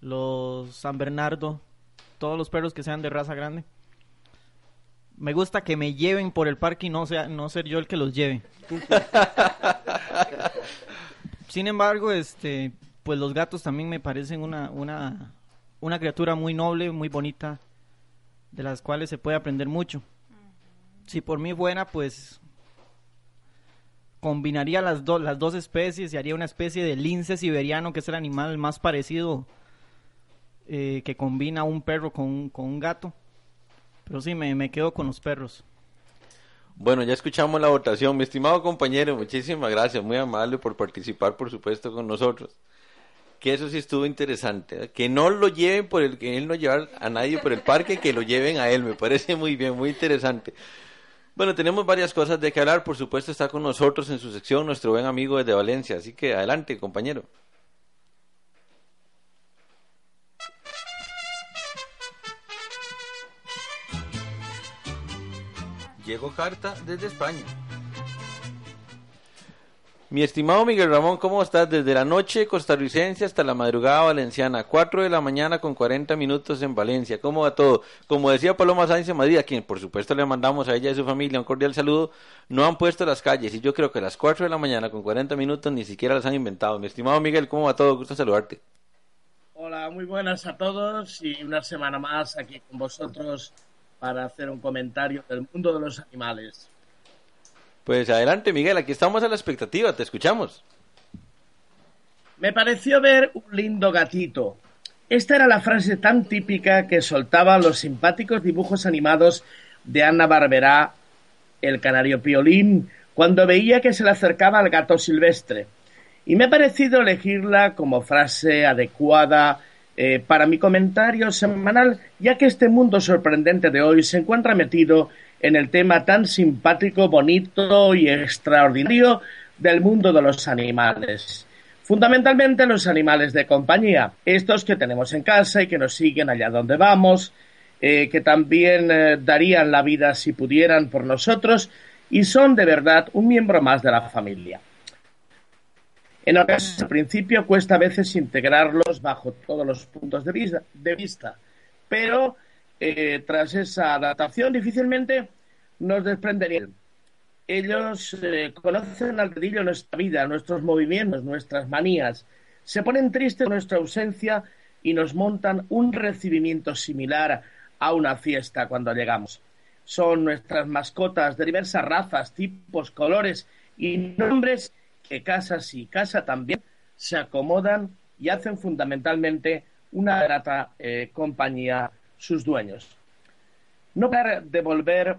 los san bernardo, todos los perros que sean de raza grande. Me gusta que me lleven por el parque y no sea no ser yo el que los lleve. [laughs] Sin embargo, este, pues los gatos también me parecen una, una, una criatura muy noble, muy bonita, de las cuales se puede aprender mucho. Si por mí fuera, pues combinaría las, dos las dos especies y haría una especie de lince siberiano, que es el animal más parecido eh, que combina un perro con un, con un gato. Pero sí, me, me quedo con los perros. Bueno, ya escuchamos la votación. Mi estimado compañero, muchísimas gracias, muy amable por participar, por supuesto, con nosotros. Que eso sí estuvo interesante. ¿eh? Que no lo lleven por el que él no llevar a nadie por el parque, que lo lleven a él. Me parece muy bien, muy interesante. Bueno, tenemos varias cosas de que hablar. Por supuesto, está con nosotros en su sección nuestro buen amigo desde Valencia. Así que adelante, compañero. Llegó carta desde España. Mi estimado Miguel Ramón, ¿cómo estás? Desde la noche costarricense hasta la madrugada valenciana, 4 de la mañana con 40 minutos en Valencia. ¿Cómo va todo? Como decía Paloma Sánchez Madrid, a quien por supuesto le mandamos a ella y a su familia un cordial saludo, no han puesto las calles y yo creo que a las 4 de la mañana con 40 minutos ni siquiera las han inventado. Mi estimado Miguel, ¿cómo va todo? Gusto saludarte. Hola, muy buenas a todos y una semana más aquí con vosotros para hacer un comentario del mundo de los animales. Pues adelante, Miguel, aquí estamos a la expectativa, te escuchamos. Me pareció ver un lindo gatito. Esta era la frase tan típica que soltaban los simpáticos dibujos animados de Ana Barbera, el canario piolín, cuando veía que se le acercaba al gato silvestre. Y me ha parecido elegirla como frase adecuada eh, para mi comentario semanal, ya que este mundo sorprendente de hoy se encuentra metido en el tema tan simpático, bonito y extraordinario del mundo de los animales. Fundamentalmente los animales de compañía, estos que tenemos en casa y que nos siguen allá donde vamos, eh, que también eh, darían la vida si pudieran por nosotros y son de verdad un miembro más de la familia. En ocasiones, al principio cuesta a veces integrarlos bajo todos los puntos de vista, de vista pero eh, tras esa adaptación difícilmente nos desprenderían. Ellos eh, conocen al dedillo nuestra vida, nuestros movimientos, nuestras manías, se ponen tristes por nuestra ausencia y nos montan un recibimiento similar a una fiesta cuando llegamos. Son nuestras mascotas de diversas razas, tipos, colores y nombres que casa sí, casa también se acomodan y hacen fundamentalmente una grata eh, compañía sus dueños. No para devolver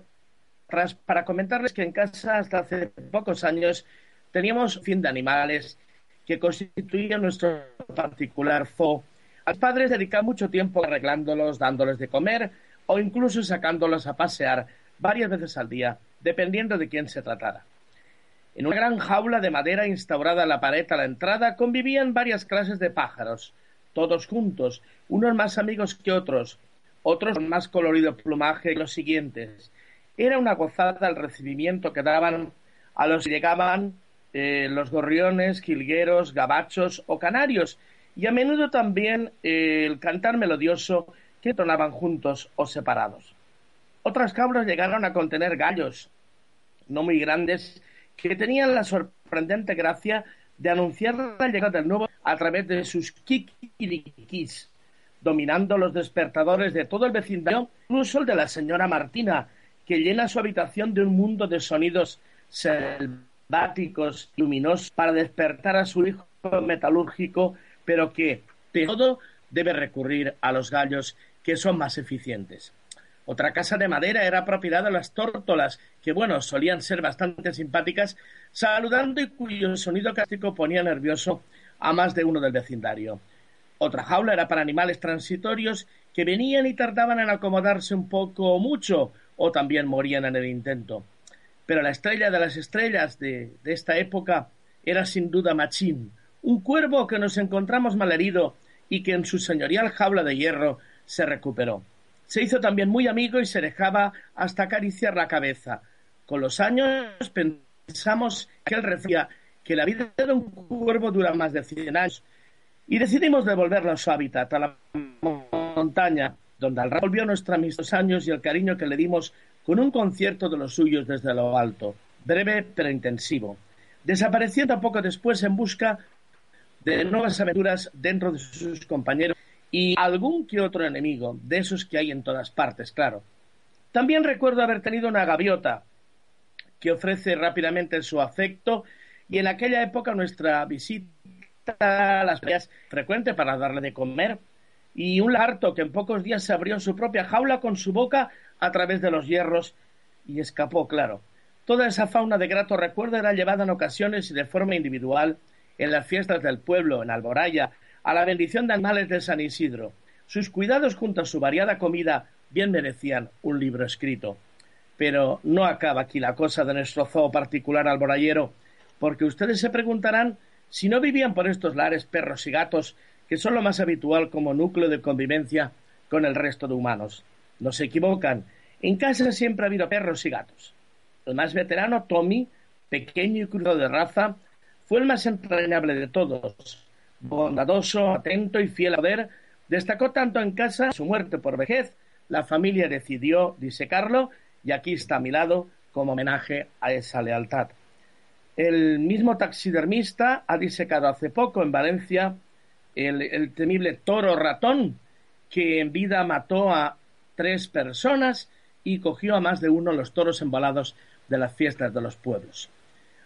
para comentarles que en casa hasta hace pocos años teníamos fin de animales que constituían nuestro particular zoo. Al padres dedicaban mucho tiempo arreglándolos, dándoles de comer o incluso sacándolos a pasear varias veces al día, dependiendo de quién se tratara. En una gran jaula de madera instaurada en la pared a la entrada convivían varias clases de pájaros, todos juntos, unos más amigos que otros, otros con más colorido plumaje que los siguientes. Era una gozada el recibimiento que daban a los que llegaban eh, los gorriones, jilgueros, gabachos o canarios, y a menudo también eh, el cantar melodioso que tonaban juntos o separados. Otras cabras llegaron a contener gallos, no muy grandes, que tenían la sorprendente gracia de anunciar la llegada del nuevo a través de sus kikirikis, dominando los despertadores de todo el vecindario, incluso el de la señora Martina, que llena su habitación de un mundo de sonidos selváticos, luminosos, para despertar a su hijo metalúrgico, pero que de todo debe recurrir a los gallos que son más eficientes. Otra casa de madera era propiedad de las tórtolas, que bueno, solían ser bastante simpáticas, saludando y cuyo sonido cástico ponía nervioso a más de uno del vecindario. Otra jaula era para animales transitorios que venían y tardaban en acomodarse un poco o mucho, o también morían en el intento. Pero la estrella de las estrellas de, esta época era sin duda Machín, un cuervo que nos encontramos malherido y que en su señorial jaula de hierro se recuperó. Se hizo también muy amigo y se dejaba hasta acariciar la cabeza. Con los años pensamos que él decía que la vida de un cuervo dura más de cien años y decidimos devolverlo a su hábitat, a la montaña, donde al volvió nuestros amistosos años y el cariño que le dimos con un concierto de los suyos desde lo alto, breve pero intensivo, desapareciendo poco después en busca de nuevas aventuras dentro de sus compañeros y algún que otro enemigo, de esos que hay en todas partes, claro. También recuerdo haber tenido una gaviota que ofrece rápidamente su afecto y en aquella época nuestra visita a las playas frecuente para darle de comer y un lagarto que en pocos días se abrió en su propia jaula con su boca a través de los hierros y escapó, claro. Toda esa fauna de grato recuerdo era llevada en ocasiones y de forma individual en las fiestas del pueblo, en Alboraya, a la bendición de animales de San Isidro. Sus cuidados junto a su variada comida bien merecían un libro escrito. Pero no acaba aquí la cosa de nuestro zoo particular alborayero, porque ustedes se preguntarán si no vivían por estos lares perros y gatos, que son lo más habitual como núcleo de convivencia con el resto de humanos. No se equivocan, en casa siempre ha habido perros y gatos. El más veterano, Tommy, pequeño y crudo de raza, fue el más entrañable de todos. Bondadoso, atento y fiel a ver, destacó tanto en casa su muerte por vejez. La familia decidió disecarlo y aquí está a mi lado como homenaje a esa lealtad. El mismo taxidermista ha disecado hace poco en Valencia el, temible toro ratón que en vida mató a tres personas y cogió a más de uno los toros embalados de las fiestas de los pueblos.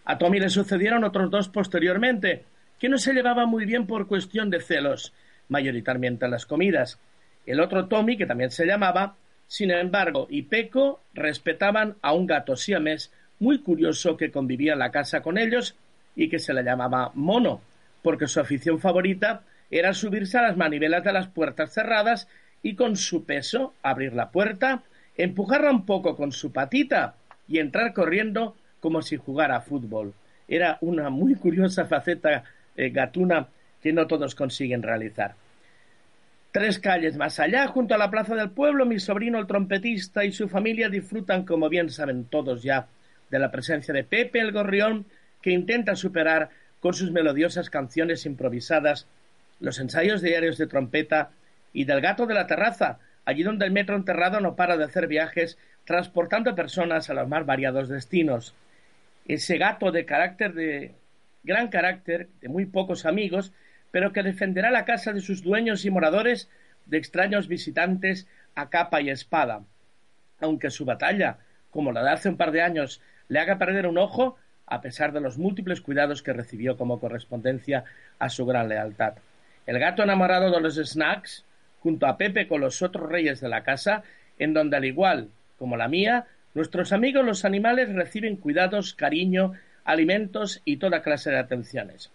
A Tommy le sucedieron otros dos posteriormente, que no se llevaban muy bien por cuestión de celos, mayoritariamente en las comidas. El otro Tommy, que también se llamaba, sin embargo, y Peco respetaban a un gato siamés muy curioso que convivía en la casa con ellos y que se le llamaba Mono, porque su afición favorita era subirse a las manivelas de las puertas cerradas y con su peso abrir la puerta, empujarla un poco con su patita y entrar corriendo como si jugara fútbol. Era una muy curiosa faceta eh, gatuna que no todos consiguen realizar. Tres calles más allá, junto a la plaza del pueblo, mi sobrino el trompetista y su familia disfrutan, como bien saben todos ya, de la presencia de Pepe el gorrión, que intenta superar con sus melodiosas canciones improvisadas los ensayos diarios de trompeta y del gato de la terraza, allí donde el metro enterrado no para de hacer viajes transportando personas a los más variados destinos. Ese gato de carácter de gran carácter, de muy pocos amigos, pero que defenderá la casa de sus dueños y moradores de extraños visitantes a capa y espada. Aunque su batalla, como la de hace un par de años, le haga perder un ojo, a pesar de los múltiples cuidados que recibió como correspondencia a su gran lealtad. El gato enamorado de los snacks, junto a Pepe con los otros reyes de la casa, en donde al igual como la mía, nuestros amigos los animales reciben cuidados, cariño, alimentos y toda clase de atenciones.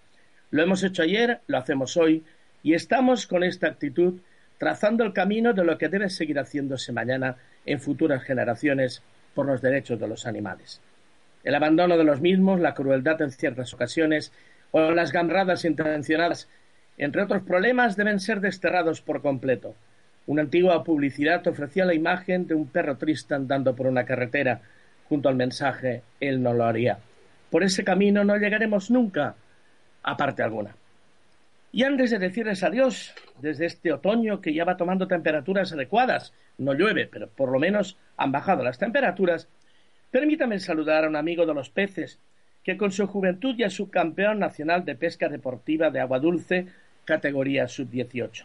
Lo hemos hecho ayer, lo hacemos hoy, y estamos con esta actitud trazando el camino de lo que debe seguir haciéndose mañana en futuras generaciones por los derechos de los animales. El abandono de los mismos, la crueldad en ciertas ocasiones o las gamradas intencionadas, entre otros problemas, deben ser desterrados por completo. Una antigua publicidad ofrecía la imagen de un perro triste andando por una carretera, junto al mensaje Él no lo haría. Por ese camino no llegaremos nunca a parte alguna. Y antes de decirles adiós, desde este otoño que ya va tomando temperaturas adecuadas, no llueve, pero por lo menos han bajado las temperaturas, permítame saludar a un amigo de los peces, que con su juventud ya es subcampeón nacional de pesca deportiva de agua dulce, categoría sub-18.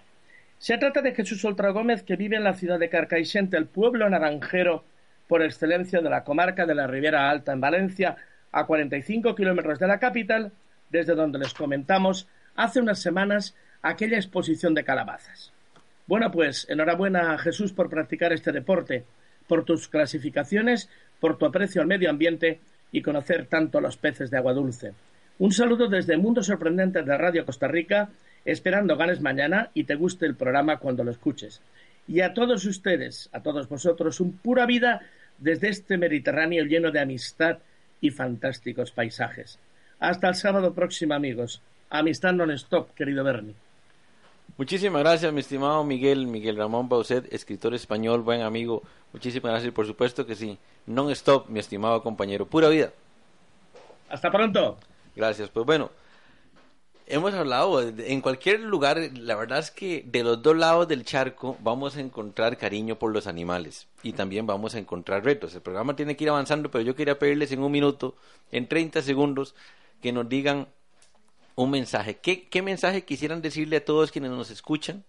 Se trata de Jesús Oltra Gómez, que vive en la ciudad de Carcaixent, el pueblo naranjero por excelencia de la comarca de la Ribera Alta en Valencia, a 45 kilómetros de la capital, desde donde les comentamos hace unas semanas aquella exposición de calabazas. Bueno, pues enhorabuena Jesús por practicar este deporte, por tus clasificaciones, por tu aprecio al medio ambiente y conocer tanto a los peces de agua dulce. Un saludo desde Mundo Sorprendente de Radio Costa Rica esperando ganes mañana y te guste el programa cuando lo escuches. Y a todos ustedes, a todos vosotros, un pura vida desde este Mediterráneo lleno de amistad y fantásticos paisajes. Hasta el sábado próximo, amigos. Amistad non-stop, querido Bernie. Muchísimas gracias, mi estimado Miguel, Miguel Ramón Bauset, escritor español, buen amigo. Muchísimas gracias, por supuesto que sí. Non-stop, mi estimado compañero. Pura vida. Hasta pronto. Gracias. Pues bueno, hemos hablado, en cualquier lugar, la verdad es que de los dos lados del charco vamos a encontrar cariño por los animales y también vamos a encontrar retos. El programa tiene que ir avanzando, pero yo quería pedirles en un minuto, en 30 segundos, que nos digan un mensaje. ¿Qué, mensaje quisieran decirle a todos quienes nos escuchan,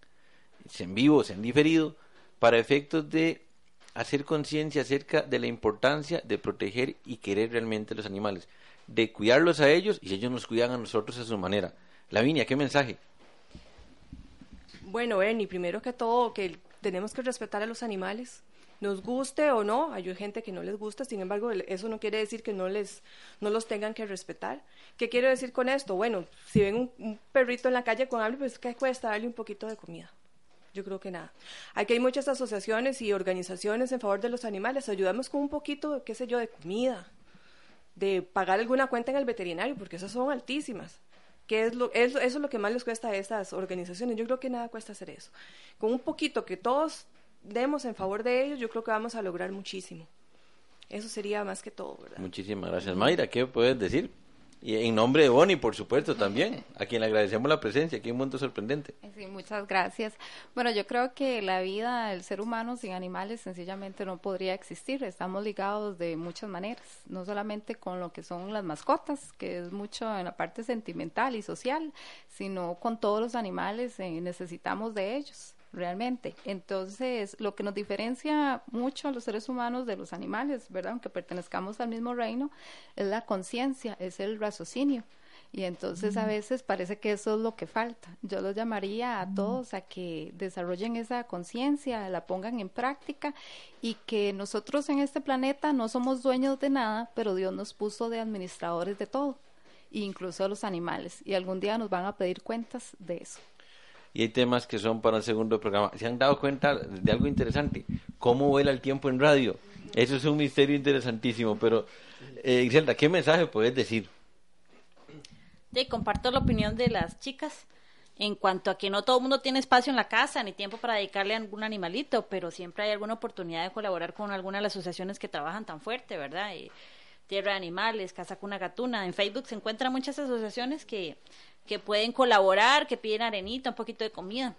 en vivo, en diferido, para efectos de hacer conciencia acerca de la importancia de proteger y querer realmente los animales, de cuidarlos a ellos y ellos nos cuidan a nosotros a su manera? Lavinia, ¿qué mensaje? Bueno, Bernie, primero que todo, que tenemos que respetar a los animales, nos guste o no, hay gente que no les gusta, sin embargo, eso no quiere decir que no les no los tengan que respetar. ¿Qué quiero decir con esto? Bueno, si ven un, perrito en la calle con hambre, pues ¿qué cuesta darle un poquito de comida? Yo creo que nada. Aquí hay muchas asociaciones y organizaciones en favor de los animales. Ayudamos con un poquito, qué sé yo, de comida, de pagar alguna cuenta en el veterinario, porque esas son altísimas que es lo, eso es lo que más les cuesta a estas organizaciones. Yo creo que nada cuesta hacer eso. Con un poquito que todos demos en favor de ellos, yo creo que vamos a lograr muchísimo. Eso sería más que todo, ¿verdad? Muchísimas gracias. Mayra, ¿qué puedes decir? Y en nombre de Bonnie, por supuesto, también, a quien le agradecemos la presencia aquí en Mundo Sorprendente. Sí, muchas gracias. Bueno, yo creo que la vida del ser humano sin animales sencillamente no podría existir. Estamos ligados de muchas maneras, no solamente con lo que son las mascotas, que es mucho en la parte sentimental y social, sino con todos los animales, eh, necesitamos de ellos realmente. Entonces, lo que nos diferencia mucho a los seres humanos de los animales, ¿verdad? Aunque pertenezcamos al mismo reino, es la conciencia, es el raciocinio. Y entonces a veces parece que eso es lo que falta. Yo los llamaría a todos a que desarrollen esa conciencia, la pongan en práctica y que nosotros en este planeta no somos dueños de nada, pero Dios nos puso de administradores de todo, incluso de los animales. Y algún día nos van a pedir cuentas de eso y hay temas que son para el segundo programa. ¿Se han dado cuenta de algo interesante? ¿Cómo vuela el tiempo en radio? Eso es un misterio interesantísimo, pero eh, ¿qué mensaje puedes decir? Sí, comparto la opinión de las chicas. en cuanto a que no todo el mundo tiene espacio en la casa ni tiempo para dedicarle a algún animalito, pero siempre hay alguna oportunidad de colaborar con alguna de las asociaciones que trabajan tan fuerte, ¿verdad? Y Tierra de Animales, Casa Cuna Gatuna. En Facebook se encuentran muchas asociaciones que, que pueden colaborar, que piden arenita, un poquito de comida.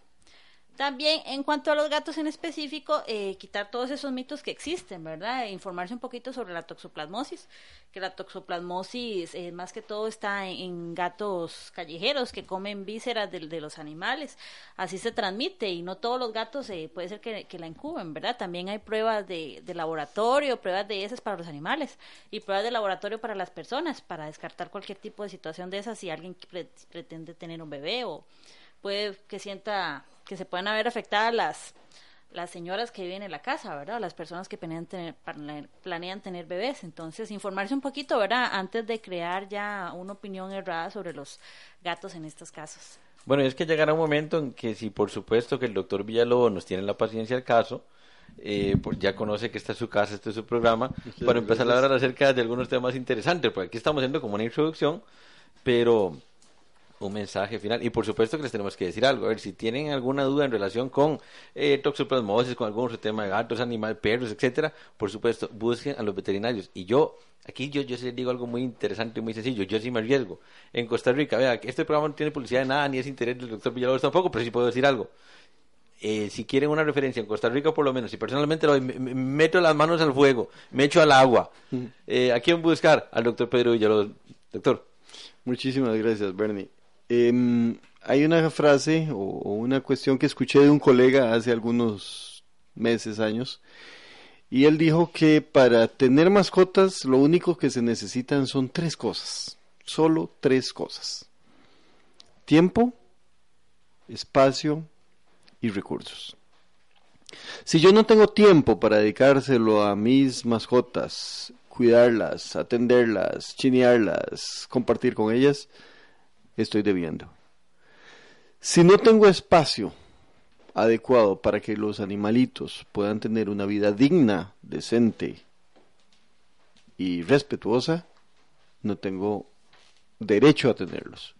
También, en cuanto a los gatos en específico, eh, quitar todos esos mitos que existen, ¿verdad? E informarse un poquito sobre la toxoplasmosis, que la toxoplasmosis eh, más que todo está en, gatos callejeros que comen vísceras de, los animales. Así se transmite y no todos los gatos eh, puede ser que, que, la incuben, ¿verdad? También hay pruebas de, de, laboratorio, pruebas de esas para los animales y pruebas de laboratorio para las personas, para descartar cualquier tipo de situación de esas si alguien pre pretende tener un bebé o puede que sienta que se pueden haber afectadas las las señoras que viven en la casa, ¿verdad? Las personas que planean tener, planean tener bebés. Entonces, informarse un poquito, ¿verdad? Antes de crear ya una opinión errada sobre los gatos en estos casos. Bueno, es que llegará un momento en que si por supuesto que el doctor Villalobos nos tiene la paciencia al caso, eh, pues ya conoce que esta es su casa, este es su programa, [laughs] para empezar a hablar acerca de algunos temas interesantes, porque aquí estamos haciendo como una introducción, pero un mensaje final. Y por supuesto que les tenemos que decir algo. A ver, si tienen alguna duda en relación con eh, toxoplasmosis, con algún otro tema de gatos, animales, perros, etcétera, por supuesto, busquen a los veterinarios. Y yo, aquí yo, yo les digo algo muy interesante y muy sencillo. Yo sí me arriesgo. En Costa Rica, vea, que este programa no tiene publicidad de nada, ni es interés del doctor Villalobos tampoco, pero sí puedo decir algo. Eh, si quieren una referencia en Costa Rica, por lo menos, y personalmente lo, me, me meto las manos al fuego, me echo al agua. Eh, ¿A quién buscar? Al doctor Pedro Villalobos. Doctor. Muchísimas gracias, Bernie. Eh, hay una frase o, o, una cuestión que escuché de un colega hace algunos meses, años, y él dijo que para tener mascotas lo único que se necesitan son tres cosas, solo tres cosas. Tiempo, espacio y recursos. Si yo no tengo tiempo para dedicárselo a mis mascotas, cuidarlas, atenderlas, chinearlas, compartir con ellas, estoy debiendo. Si no tengo espacio adecuado para que los animalitos puedan tener una vida digna, decente y respetuosa, no tengo derecho a tenerlos.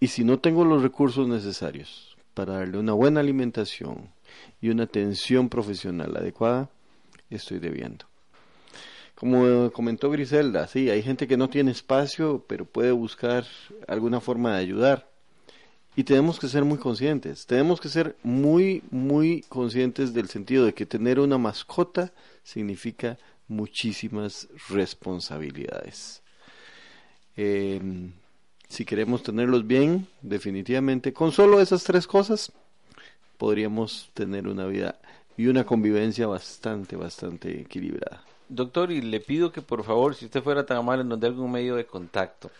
Y si no tengo los recursos necesarios para darle una buena alimentación y una atención profesional adecuada, estoy debiendo. Como comentó Griselda, sí, hay gente que no tiene espacio, pero puede buscar alguna forma de ayudar. Y tenemos que ser muy conscientes, tenemos que ser muy, muy conscientes del sentido de que tener una mascota significa muchísimas responsabilidades. Eh, si queremos tenerlos bien, definitivamente, con solo esas tres cosas, podríamos tener una vida y una convivencia bastante, bastante equilibrada. Doctor, y le pido que por favor, si usted fuera tan amable, nos dé algún medio de contacto.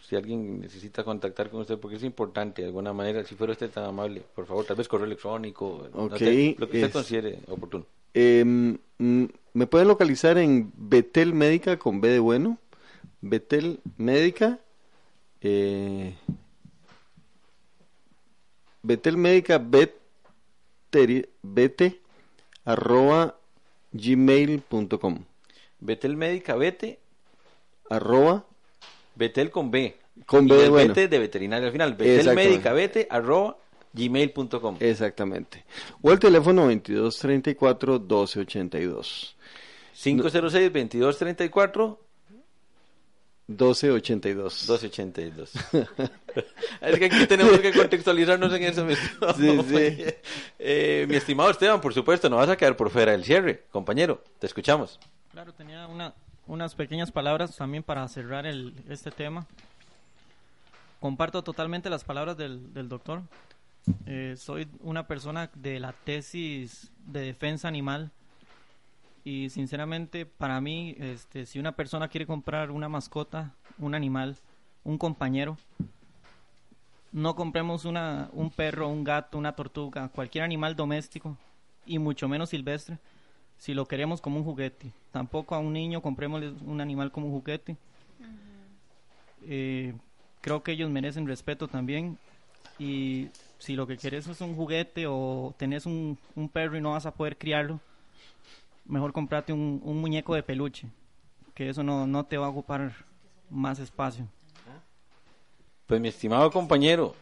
Si alguien necesita contactar con usted, porque es importante de alguna manera, si fuera usted tan amable, por favor, tal vez correo electrónico, okay, no lo que usted es, considere oportuno. Eh, me pueden localizar en Betel Médica con B de bueno, Betel Médica, eh, Betel Médica, bete, arroba gmail.com. Betel Médica, vete. Arroba. Betel con B. Con B y bueno. Vete de veterinario al final. Betel Médica, vete, arroba gmail.com. Exactamente. O el teléfono 2234 1282. 506 2234 1282. 1282. [laughs] es que aquí tenemos que contextualizarnos en eso. Mi estimado, [laughs] sí, sí. Eh, mi estimado Esteban, por supuesto, no vas a quedar por fuera del cierre. Compañero, te escuchamos. Claro, tenía una, unas pequeñas palabras también para cerrar el, este tema. Comparto totalmente las palabras del, del doctor. Eh, soy una persona de la tesis de defensa animal y sinceramente para mí este si una persona quiere comprar una mascota un animal un compañero no compremos una un perro un gato una tortuga cualquier animal doméstico y mucho menos silvestre si lo queremos como un juguete tampoco a un niño compremos un animal como un juguete uh -huh. eh, creo que ellos merecen respeto también y si lo que quieres es un juguete o tenés un, un perro y no vas a poder criarlo mejor comprate un, un, muñeco de peluche, que eso no, no te va a ocupar más espacio. Pues mi estimado compañero,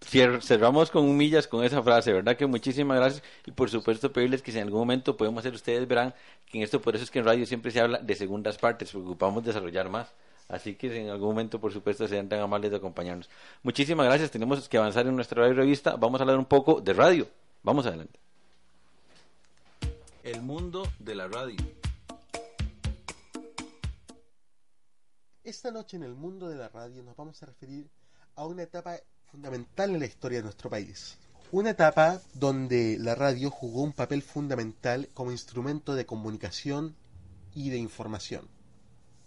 cerramos con millas con esa frase, ¿verdad? Que muchísimas gracias y por supuesto pedirles que si en algún momento podemos hacer, ustedes verán que en esto, por eso es que en radio siempre se habla de segundas partes, porque ocupamos desarrollar más. Así que si en algún momento, por supuesto, sean tan amables de acompañarnos. Muchísimas gracias, tenemos que avanzar en nuestra radio revista, vamos a hablar un poco de radio. Vamos adelante. El mundo de la radio. Esta noche en el mundo de la radio nos vamos a referir a una etapa fundamental en la historia de nuestro país. Una etapa donde la radio jugó un papel fundamental como instrumento de comunicación y de información.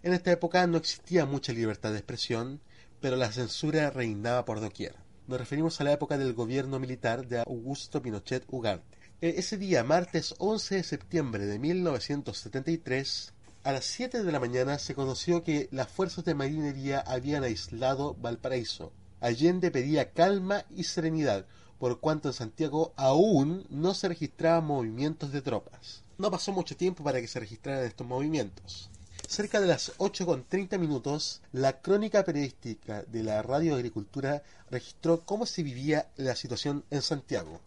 En esta época no existía mucha libertad de expresión, pero la censura reinaba por doquier. Nos referimos a la época del gobierno militar de Augusto Pinochet Ugarte. E- Ese día, martes 11 de septiembre de 1973, a las 7 de la mañana se conoció que las fuerzas de marinería habían aislado Valparaíso. Allende pedía calma y serenidad, por cuanto en Santiago aún no se registraban movimientos de tropas. No pasó mucho tiempo para que se registraran estos movimientos. Cerca de las 8 con 30 minutos, la crónica periodística de la Radio Agricultura registró cómo se vivía la situación en Santiago.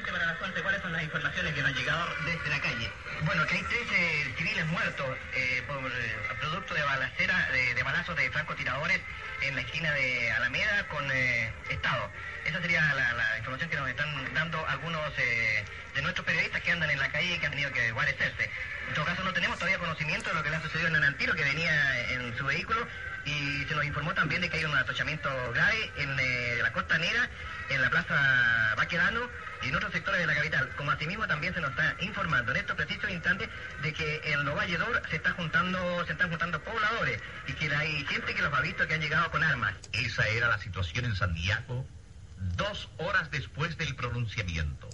Para las fuentes, ¿cuáles son las informaciones que nos han llegado desde la calle? Bueno, que hay 13 civiles muertos eh, por eh, producto de balacera, de, de balazos de francotiradores en la esquina de Alameda con eh, Estado. Esa sería la, información que nos están dando algunos eh, de nuestros periodistas que andan en la calle y que han tenido que guarecerse. En todo caso, no tenemos todavía conocimiento de lo que le ha sucedido en Anantiro, que venía en su vehículo, y se nos informó también de que hay un atochamiento grave en eh, la Costa Negra, en la Plaza Baquedano y en otros sectores de la capital. Como asimismo también se nos está informando en estos precisos instantes de que en Los se está juntando, se están juntando pobladores y que hay gente que los ha visto que han llegado con armas. Esa era la situación en Santiago dos horas después del pronunciamiento.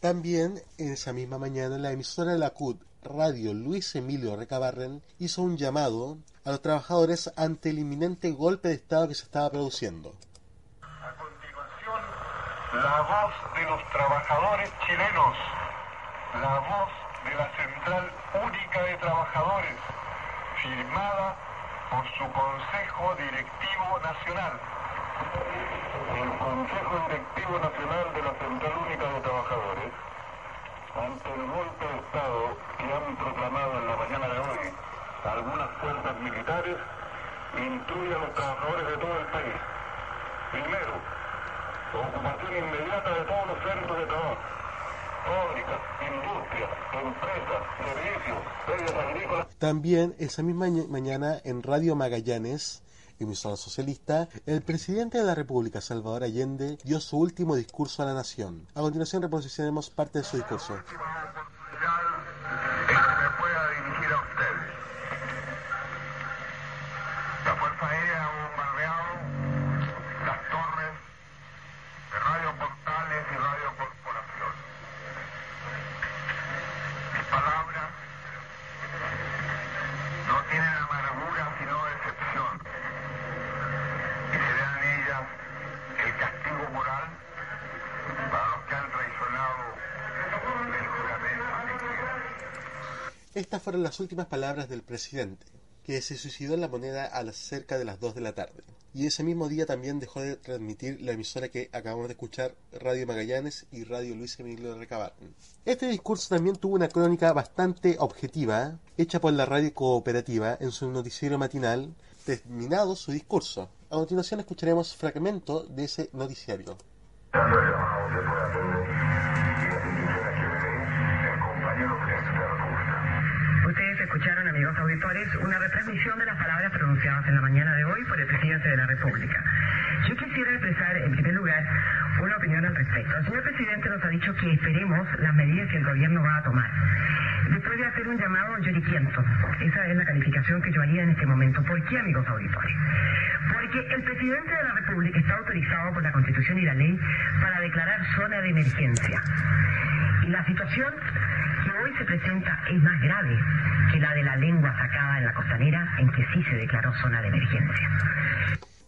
También en esa misma mañana la emisora de la CUT, Radio Luis Emilio Recabarren, hizo un llamado a los trabajadores ante el inminente golpe de Estado que se estaba produciendo. la voz de los trabajadores chilenos, la voz de la Central Única de Trabajadores, firmada por su Consejo Directivo Nacional. El Consejo Directivo Nacional de la Central Única de Trabajadores, ante el golpe de Estado que han proclamado en la mañana de hoy algunas fuerzas militares, incluye a los trabajadores de todo el país. Primero, ocupación inmediata de todos los centros de trabajo, fábricas, industrias, empresas, servicios, medios agrícolas. También esa misma ña- mañana en Radio Magallanes, emisora socialista, el presidente de la República, Salvador Allende, dio su último discurso a la nación. A continuación reproduciremos parte de su discurso. que me pueda dirigir a usted. La Fuerza Aérea ha bombardeado las torres de Radio Portales y Radio Corporación. Mis palabras no tienen amargura sino decepción. Y serán ellas el castigo moral para los que han traicionado el juramento que Estas fueron las últimas palabras del presidente, que se suicidó en la moneda a las cerca de las 2 de la tarde. Y ese mismo día también dejó de transmitir la emisora que acabamos de escuchar, Radio Magallanes y Radio Luis Emilio Recabarren. Este discurso también tuvo una crónica bastante objetiva, hecha por la radio cooperativa en su noticiero matinal, terminado su discurso. A continuación escucharemos fragmento de ese noticiario. Amigos auditores, una retransmisión de las palabras pronunciadas en la mañana de hoy por el presidente de la República. Yo quisiera expresar, en primer lugar, una opinión al respecto. El señor presidente nos ha dicho que esperemos las medidas que el gobierno va a tomar. Después de hacer un llamado lloriquiento, esa es la calificación que yo haría en este momento. ¿Por qué, amigos auditores? Porque el presidente de la República está autorizado por la Constitución y la ley para declarar zona de emergencia. Y la situación hoy se presenta es más grave que la de la lengua sacada en la costanera en que sí se declaró zona de emergencia.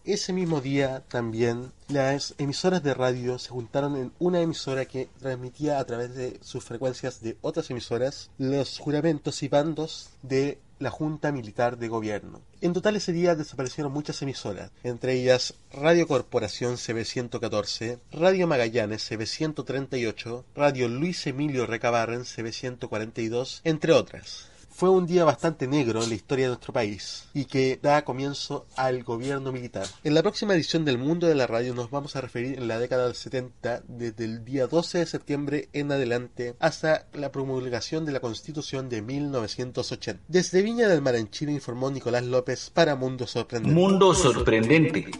Ese mismo día también las emisoras de radio se juntaron en una emisora que transmitía a través de sus frecuencias de otras emisoras los juramentos y bandos de la Junta Militar de Gobierno. En total ese día desaparecieron muchas emisoras, entre ellas Radio Corporación CB114, Radio Magallanes CB138, Radio Luis Emilio Recabarren CB142, entre otras. Fue un día bastante negro en la historia de nuestro país y que da comienzo al gobierno militar. En la próxima edición del Mundo de la Radio nos vamos a referir en la década del 70, desde el día 12 de septiembre en adelante hasta la promulgación de la Constitución de 1980. Desde Viña del Mar en Chile informó Nicolás López para Mundo Sorprendente. Mundo Sorprendente.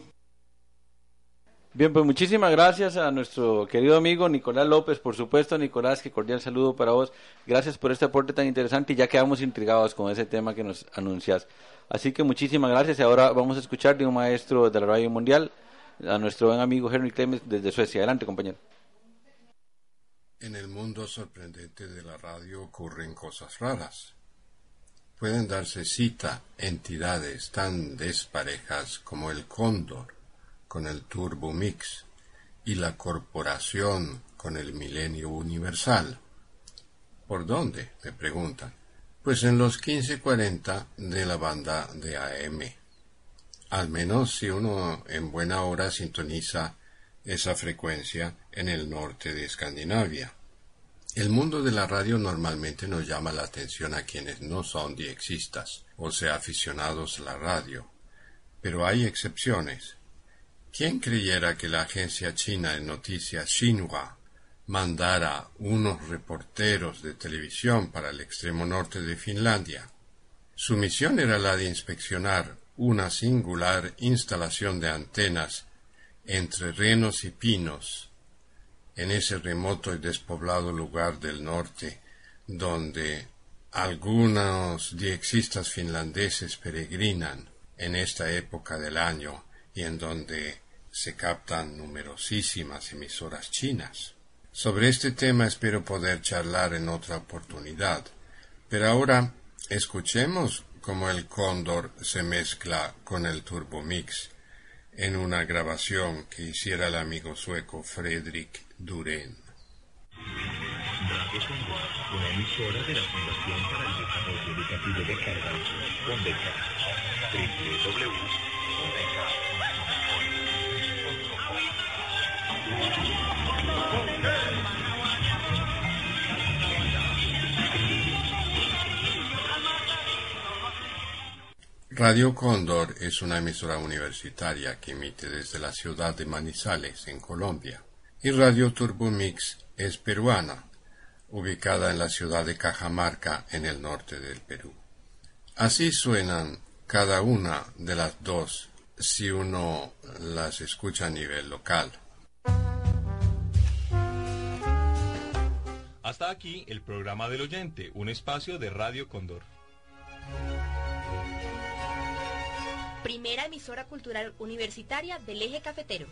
Bien, pues muchísimas gracias a nuestro querido amigo Nicolás López, por supuesto, Nicolás, que cordial saludo para vos. Gracias por este aporte tan interesante y ya quedamos intrigados con ese tema que nos anuncias. Así que muchísimas gracias y ahora vamos a escuchar de un maestro de la radio mundial, a nuestro buen amigo Henry Clemens desde Suecia. Adelante, compañero. En el mundo sorprendente de la radio ocurren cosas raras. Pueden darse cita entidades tan desparejas como el cóndor, con el Turbo Mix y la corporación con el Milenio Universal. ¿Por dónde? me preguntan. Pues en los 1540 de la banda de AM. Al menos si uno en buena hora sintoniza esa frecuencia en el norte de Escandinavia. El mundo de la radio normalmente nos llama la atención a quienes no son diexistas, o sea, aficionados a la radio. Pero hay excepciones. ¿Quién creyera que la agencia china de noticias Xinhua mandara unos reporteros de televisión para el extremo norte de Finlandia? Su misión era la de inspeccionar una singular instalación de antenas entre renos y pinos en ese remoto y despoblado lugar del norte donde algunos diexistas finlandeses peregrinan en esta época del año y en donde se captan numerosísimas emisoras chinas. Sobre este tema espero poder charlar en otra oportunidad, pero ahora escuchemos cómo el cóndor se mezcla con el turbomix en una grabación que hiciera el amigo sueco Fredrik Duren. Radio Cóndor es una emisora universitaria que emite desde la ciudad de Manizales, en Colombia, y Radio Turbo Mix es peruana, ubicada en la ciudad de Cajamarca, en el norte del Perú. Así suenan cada una de las dos si uno las escucha a nivel local. Hasta aquí el programa del oyente, un espacio de Radio Cóndor. Primera emisora cultural universitaria del eje cafetero.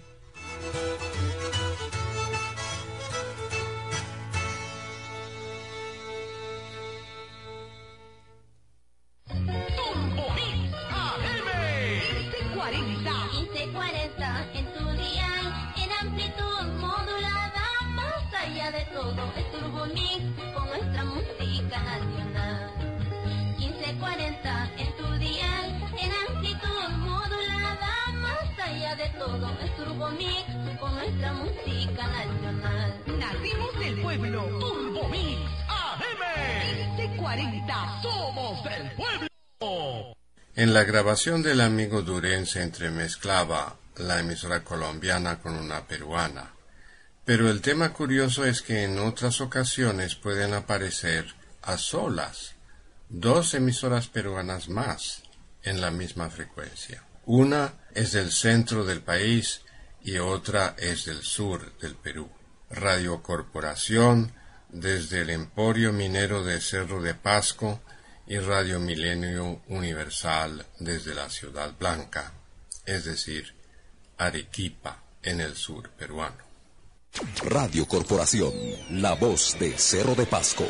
en tu todo es Turbo Mix con nuestra música nacional. 1540 en tu día, en amplitud modulada, más allá de todo es Turbo Mix con nuestra música nacional. Nacimos del pueblo, Turbo Mix AM. 1540, somos del pueblo. En la grabación del amigo Duren se entremezclaba la emisora colombiana con una peruana. Pero el tema curioso es que en otras ocasiones pueden aparecer a solas dos emisoras peruanas más en la misma frecuencia. Una es del centro del país y otra es del sur del Perú. Radio Corporación desde el Emporio Minero de Cerro de Pasco y Radio Milenio Universal desde la Ciudad Blanca, es decir, Arequipa, en el sur peruano. Radio Corporación, la voz de Cerro de Pasco.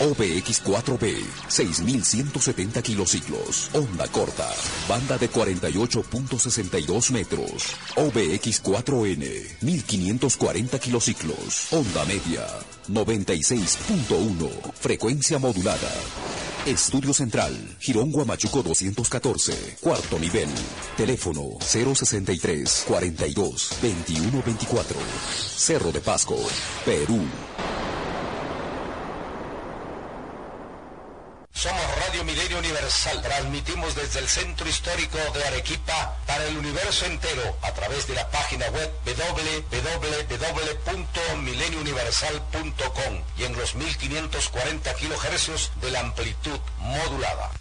OBX4B, 6170 kilociclos. Onda corta, banda de 48.62 metros. OBX4N, 1540 kilociclos. Onda media, 96.1, frecuencia modulada. Estudio Central, Girón Guamachuco 214, cuarto nivel. Teléfono 063 42 21 24. Cerro de Pasco, Perú. Somos Radio Milenio Universal. Transmitimos desde el centro histórico de Arequipa para el universo entero a través de la página web www.mileniouniversal.com y en los 1540 kilohercios de la amplitud modulada.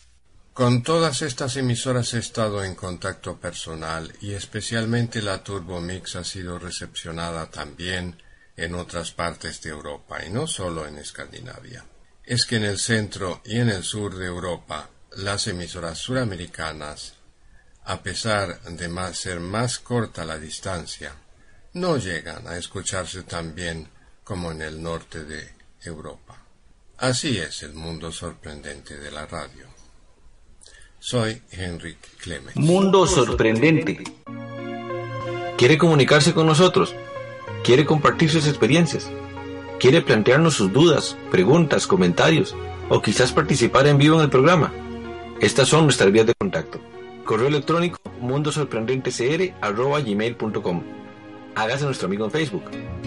Con todas estas emisoras he estado en contacto personal y especialmente la Turbo Mix ha sido recepcionada también en otras partes de Europa y no solo en Escandinavia. Es que en el centro y en el sur de Europa las emisoras suramericanas, a pesar de ser más corta la distancia, no llegan a escucharse tan bien como en el norte de Europa. Así es el mundo sorprendente de la radio. Soy Henrik Clemens. Mundo sorprendente. ¿Quiere comunicarse con nosotros? ¿Quiere compartir sus experiencias? ¿Quiere plantearnos sus dudas, preguntas, comentarios o quizás participar en vivo en el programa? Estas son nuestras vías de contacto. Correo electrónico mundosorprendentecr@gmail.com. Hágase nuestro amigo en Facebook.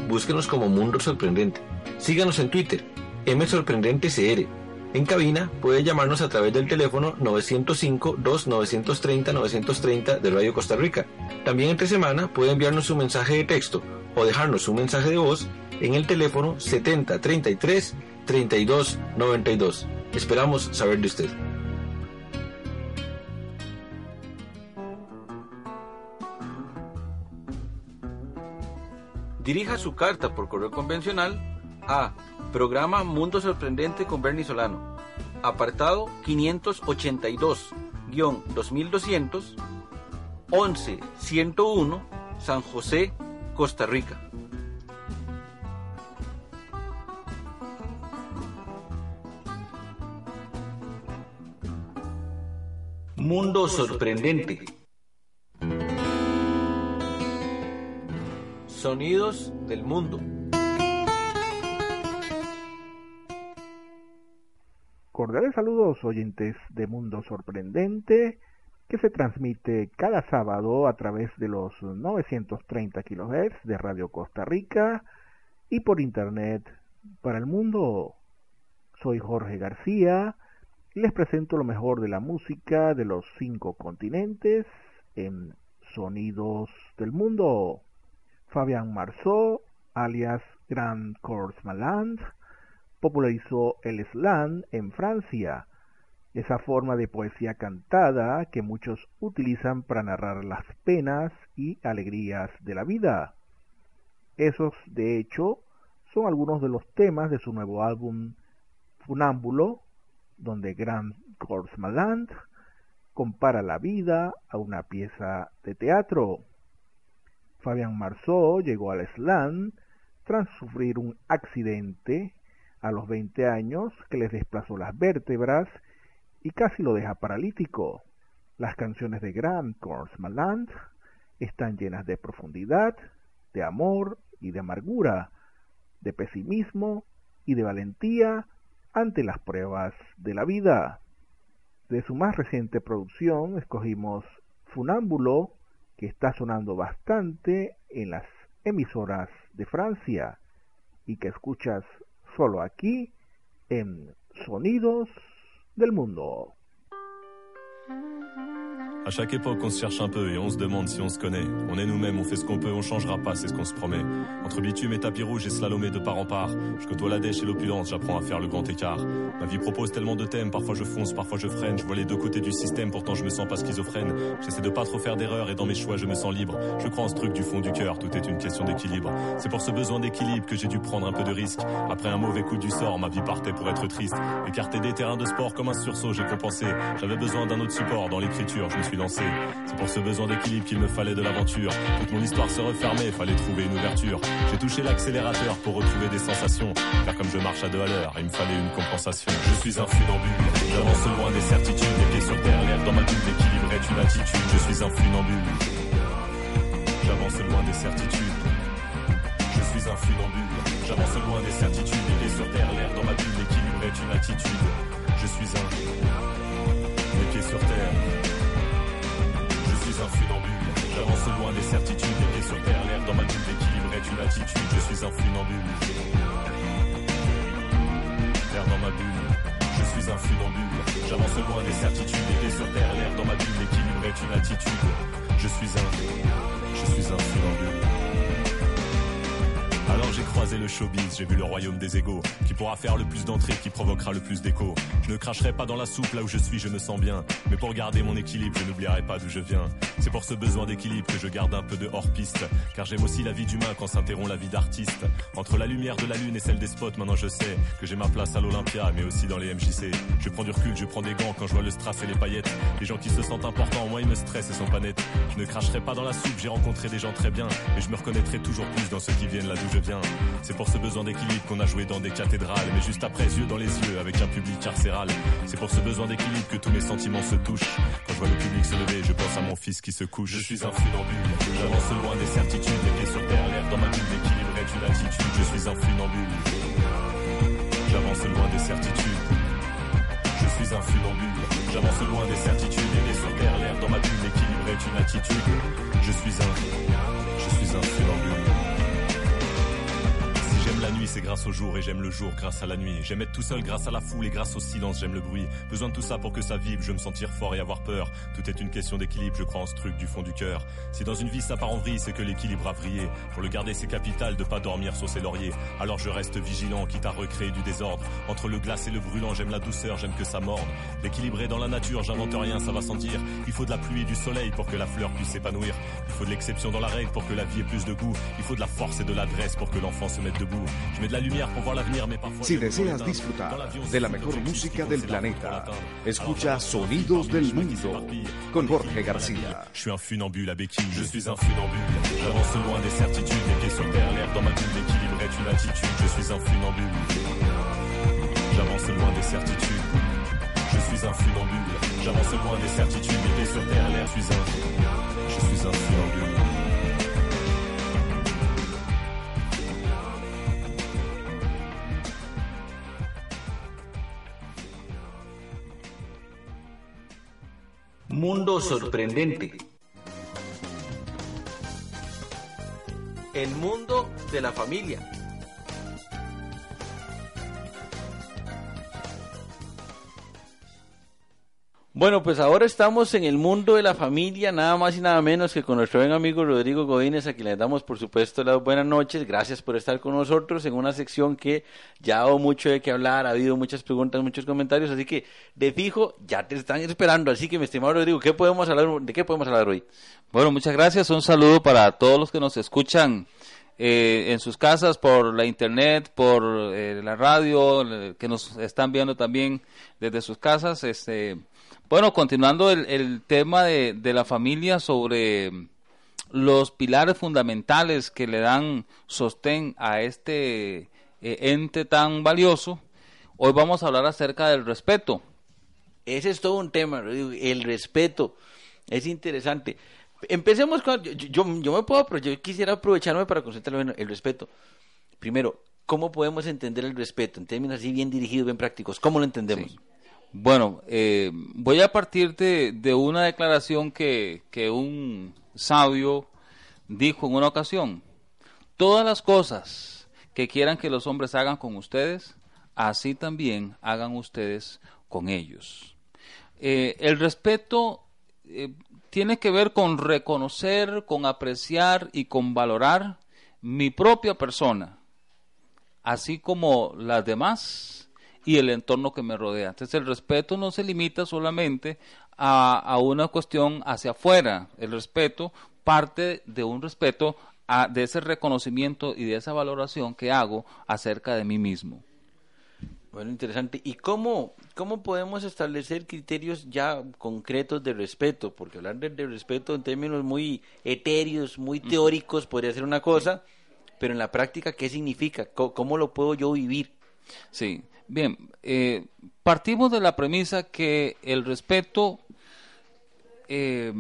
Búsquenos como Mundo Sorprendente. Síganos en Twitter, msorprendentecr. En cabina puede llamarnos a través del teléfono 905-2930-930 de Radio Costa Rica. También entre semana puede enviarnos un mensaje de texto o dejarnos un mensaje de voz en el teléfono 7033 3292. Esperamos saber de usted. Dirija su carta por correo convencional a Programa Mundo Sorprendente con Bernie Solano, apartado 582-2200, 11 101, San José, Costa Rica. Mundo Sorprendente. Sonidos del mundo. Cordiales saludos oyentes de Mundo Sorprendente que se transmite cada sábado a través de los 930 kHz de Radio Costa Rica y por internet para el mundo. Soy Jorge García y les presento lo mejor de la música de los cinco continentes en Sonidos del Mundo. Fabián Marceau, alias Grand Corps Maland, popularizó el slam en Francia, esa forma de poesía cantada que muchos utilizan para narrar las penas y alegrías de la vida. Esos, de hecho, son algunos de los temas de su nuevo álbum Funámbulo, donde Grand Maland compara la vida a una pieza de teatro. Fabián Marceau llegó al slam tras sufrir un accidente a los 20 años que les desplazó las vértebras y casi lo deja paralítico. Las canciones de Corps Maland están llenas de profundidad, de amor y de amargura, de pesimismo y de valentía ante las pruebas de la vida. De su más reciente producción escogimos Funámbulo, que está sonando bastante en las emisoras de Francia y que escuchas solo aquí en Sonidos del Mundo. À chaque époque, on se cherche un peu et on se demande si on se connaît. On est nous-mêmes, on fait ce qu'on peut, on changera pas, c'est ce qu'on se promet. Entre bitume et tapis rouge et slalomé de part en part, je côtoie la dèche et l'opulence, j'apprends à faire le grand écart. Ma vie propose tellement de thèmes, parfois je fonce, parfois je freine. Je vois les deux côtés du système, pourtant je me sens pas schizophrène. J'essaie de pas trop faire d'erreurs et dans mes choix je me sens libre. Je crois en ce truc du fond du cœur, tout est une question d'équilibre. C'est pour ce besoin d'équilibre que j'ai dû prendre un peu de risque. Après un mauvais coup du sort, ma vie partait pour être triste. Écarté des terrains de sport comme un sursaut, j'ai compensé. J'avais besoin d'un autre support dans l'écriture, je me suis C'est pour ce besoin d'équilibre qu'il me fallait de l'aventure. Toute mon histoire se refermait, fallait trouver une ouverture. J'ai touché l'accélérateur pour retrouver des sensations. Car comme je marche à deux à l'heure, il me fallait une compensation. Je suis un funambule, j'avance loin des certitudes. Les pieds sur terre, l'air dans ma bulle, l'équilibre est une attitude. Je suis un funambule, j'avance loin des certitudes. Je suis un funambule, j'avance loin des certitudes. Les pieds sur terre, l'air dans ma bulle, l'équilibre est une attitude. Je suis un. J'avance loin des certitudes, pieds sur terre. L'air dans ma bulle, l'équilibre est une attitude. Je suis un funambule. L'air dans ma bulle. Je suis un funambule. J'avance loin des certitudes, pieds sur terre. L'air dans ma bulle, l'équilibre est une attitude. Je suis un. Je suis un funambule. Alors j'ai croisé le showbiz, j'ai vu le royaume des égaux, qui pourra faire le plus d'entrées, qui provoquera le plus d'écho. Je ne cracherai pas dans la soupe, là où je suis, je me sens bien. Mais pour garder mon équilibre, je n'oublierai pas d'où je viens. C'est pour ce besoin d'équilibre que je garde un peu de hors-piste. Car j'aime aussi la vie d'humain quand s'interrompt la vie d'artiste. Entre la lumière de la lune et celle des spots, maintenant je sais que j'ai ma place à l'Olympia, mais aussi dans les MJC. Je prends du recul, je prends des gants quand je vois le strass et les paillettes. Les gens qui se sentent importants, moi ils me stressent et sont pas nets. Je ne cracherai pas dans la soupe, j'ai rencontré des gens très bien. Mais je me reconnaîtrai toujours plus dans ceux qui viennent là d'où je viens. C'est pour ce besoin d'équilibre qu'on a joué dans des cathédrales, mais juste après, yeux dans les yeux, avec un public carcéral. C'est pour ce besoin d'équilibre que tous mes sentiments se touchent. Quand je vois le public se lever, je pense à mon fils qui se couche. Je suis un funambule, j'avance loin des certitudes, les pieds sur terre, l'air dans ma bulle, l'équilibre est une attitude. Je suis un funambule, j'avance loin des certitudes. Je suis un funambule, j'avance loin des certitudes, les pieds sur terre, l'air dans ma bulle, l'équilibre est une attitude. Je suis un, je suis un funambule. La nuit, c'est grâce au jour et j'aime le jour grâce à la nuit. J'aime être tout seul grâce à la foule et grâce au silence, j'aime le bruit. Besoin de tout ça pour que ça vibre, je me sentir fort et avoir peur. Tout est une question d'équilibre, je crois en ce truc du fond du cœur. Si dans une vie ça part en vrille, c'est que l'équilibre a vrillé. Pour le garder, c'est capital de pas dormir sur ses lauriers. Alors je reste vigilant, quitte à recréer du désordre. Entre le glace et le brûlant, j'aime la douceur, j'aime que ça morde. L'équilibre dans la nature, j'invente rien, ça va sentir. Il faut de la pluie et du soleil pour que la fleur puisse s'épanouir. Il faut de l'exception dans la règle pour que la vie ait plus de goût. Il faut de la force et de l'adresse pour que l'enfant se mette debout. Je mets de la lumière pour voir l'avenir, mais parfois... Si deseas disfrutar de la mejor música del planeta, escucha Sonidos del Mundo con Jorge García. Je suis un funambule à béquille, je suis un funambule. J'avance loin des certitudes, les pieds sur terre, l'air dans ma bulle, l'équilibre est une attitude. Je suis un funambule. J'avance loin des certitudes. Je suis un funambule. J'avance loin des certitudes, les pieds sur terre, l'air. Je suis un. Je suis un funambule. Mundo sorprendente. El mundo de la familia. Bueno, pues ahora estamos en el mundo de la familia, nada más y nada menos que con nuestro buen amigo Rodrigo Godínez, a quien le damos por supuesto las buenas noches. Gracias por estar con nosotros en una sección que ya ha dado mucho de qué hablar, ha habido muchas preguntas, muchos comentarios, así que de fijo ya te están esperando. Así que, mi estimado Rodrigo, ¿qué podemos hablar, ¿de qué podemos hablar hoy? Bueno, muchas gracias. Un saludo para todos los que nos escuchan eh, en sus casas, por la internet, por eh, la radio, eh, que nos están viendo también desde sus casas. Este, bueno, continuando el, el tema de, de la familia sobre los pilares fundamentales que le dan sostén a este eh, ente tan valioso, hoy vamos a hablar acerca del respeto. Ese es todo un tema, el respeto. Es interesante. Empecemos con. Yo, yo, yo me puedo, pero yo quisiera aprovecharme para concentrarme en el respeto. Primero, ¿cómo podemos entender el respeto? En términos así bien dirigidos, bien prácticos. ¿Cómo lo entendemos? Sí. Bueno, eh, voy a partir de, una declaración que, que un sabio dijo en una ocasión. Todas las cosas que quieran que los hombres hagan con ustedes, así también hagan ustedes con ellos. Eh, el respeto eh, tiene que ver con reconocer, con apreciar y con valorar mi propia persona, así como las demás y el entorno que me rodea. Entonces el respeto no se limita solamente a, a una cuestión hacia afuera. El respeto parte de un respeto a, de ese reconocimiento y de esa valoración que hago acerca de mí mismo. Bueno, interesante. ¿Y cómo, cómo podemos establecer criterios ya concretos de respeto? Porque hablar de, de respeto en términos muy etéreos, muy teóricos, podría ser una cosa, pero en la práctica, ¿qué significa? ¿Cómo, cómo lo puedo yo vivir? Sí, bien, eh, partimos de la premisa que el respeto eh,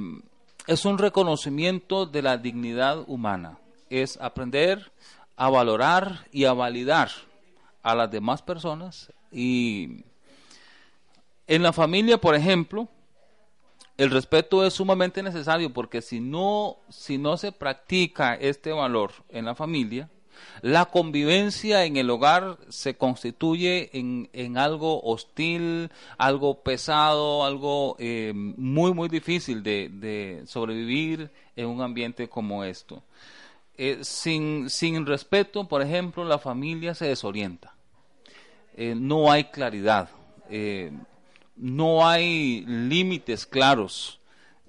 es un reconocimiento de la dignidad humana, es aprender a valorar y a validar a las demás personas y En la familia, por ejemplo, el respeto es sumamente necesario porque si no, si no se practica este valor en la familia, la convivencia en el hogar se constituye en, en algo hostil, algo pesado, algo eh, muy, muy difícil de, de, sobrevivir en un ambiente como esto. Eh, sin, sin respeto, por ejemplo, la familia se desorienta. Eh, no hay claridad. no hay límites claros.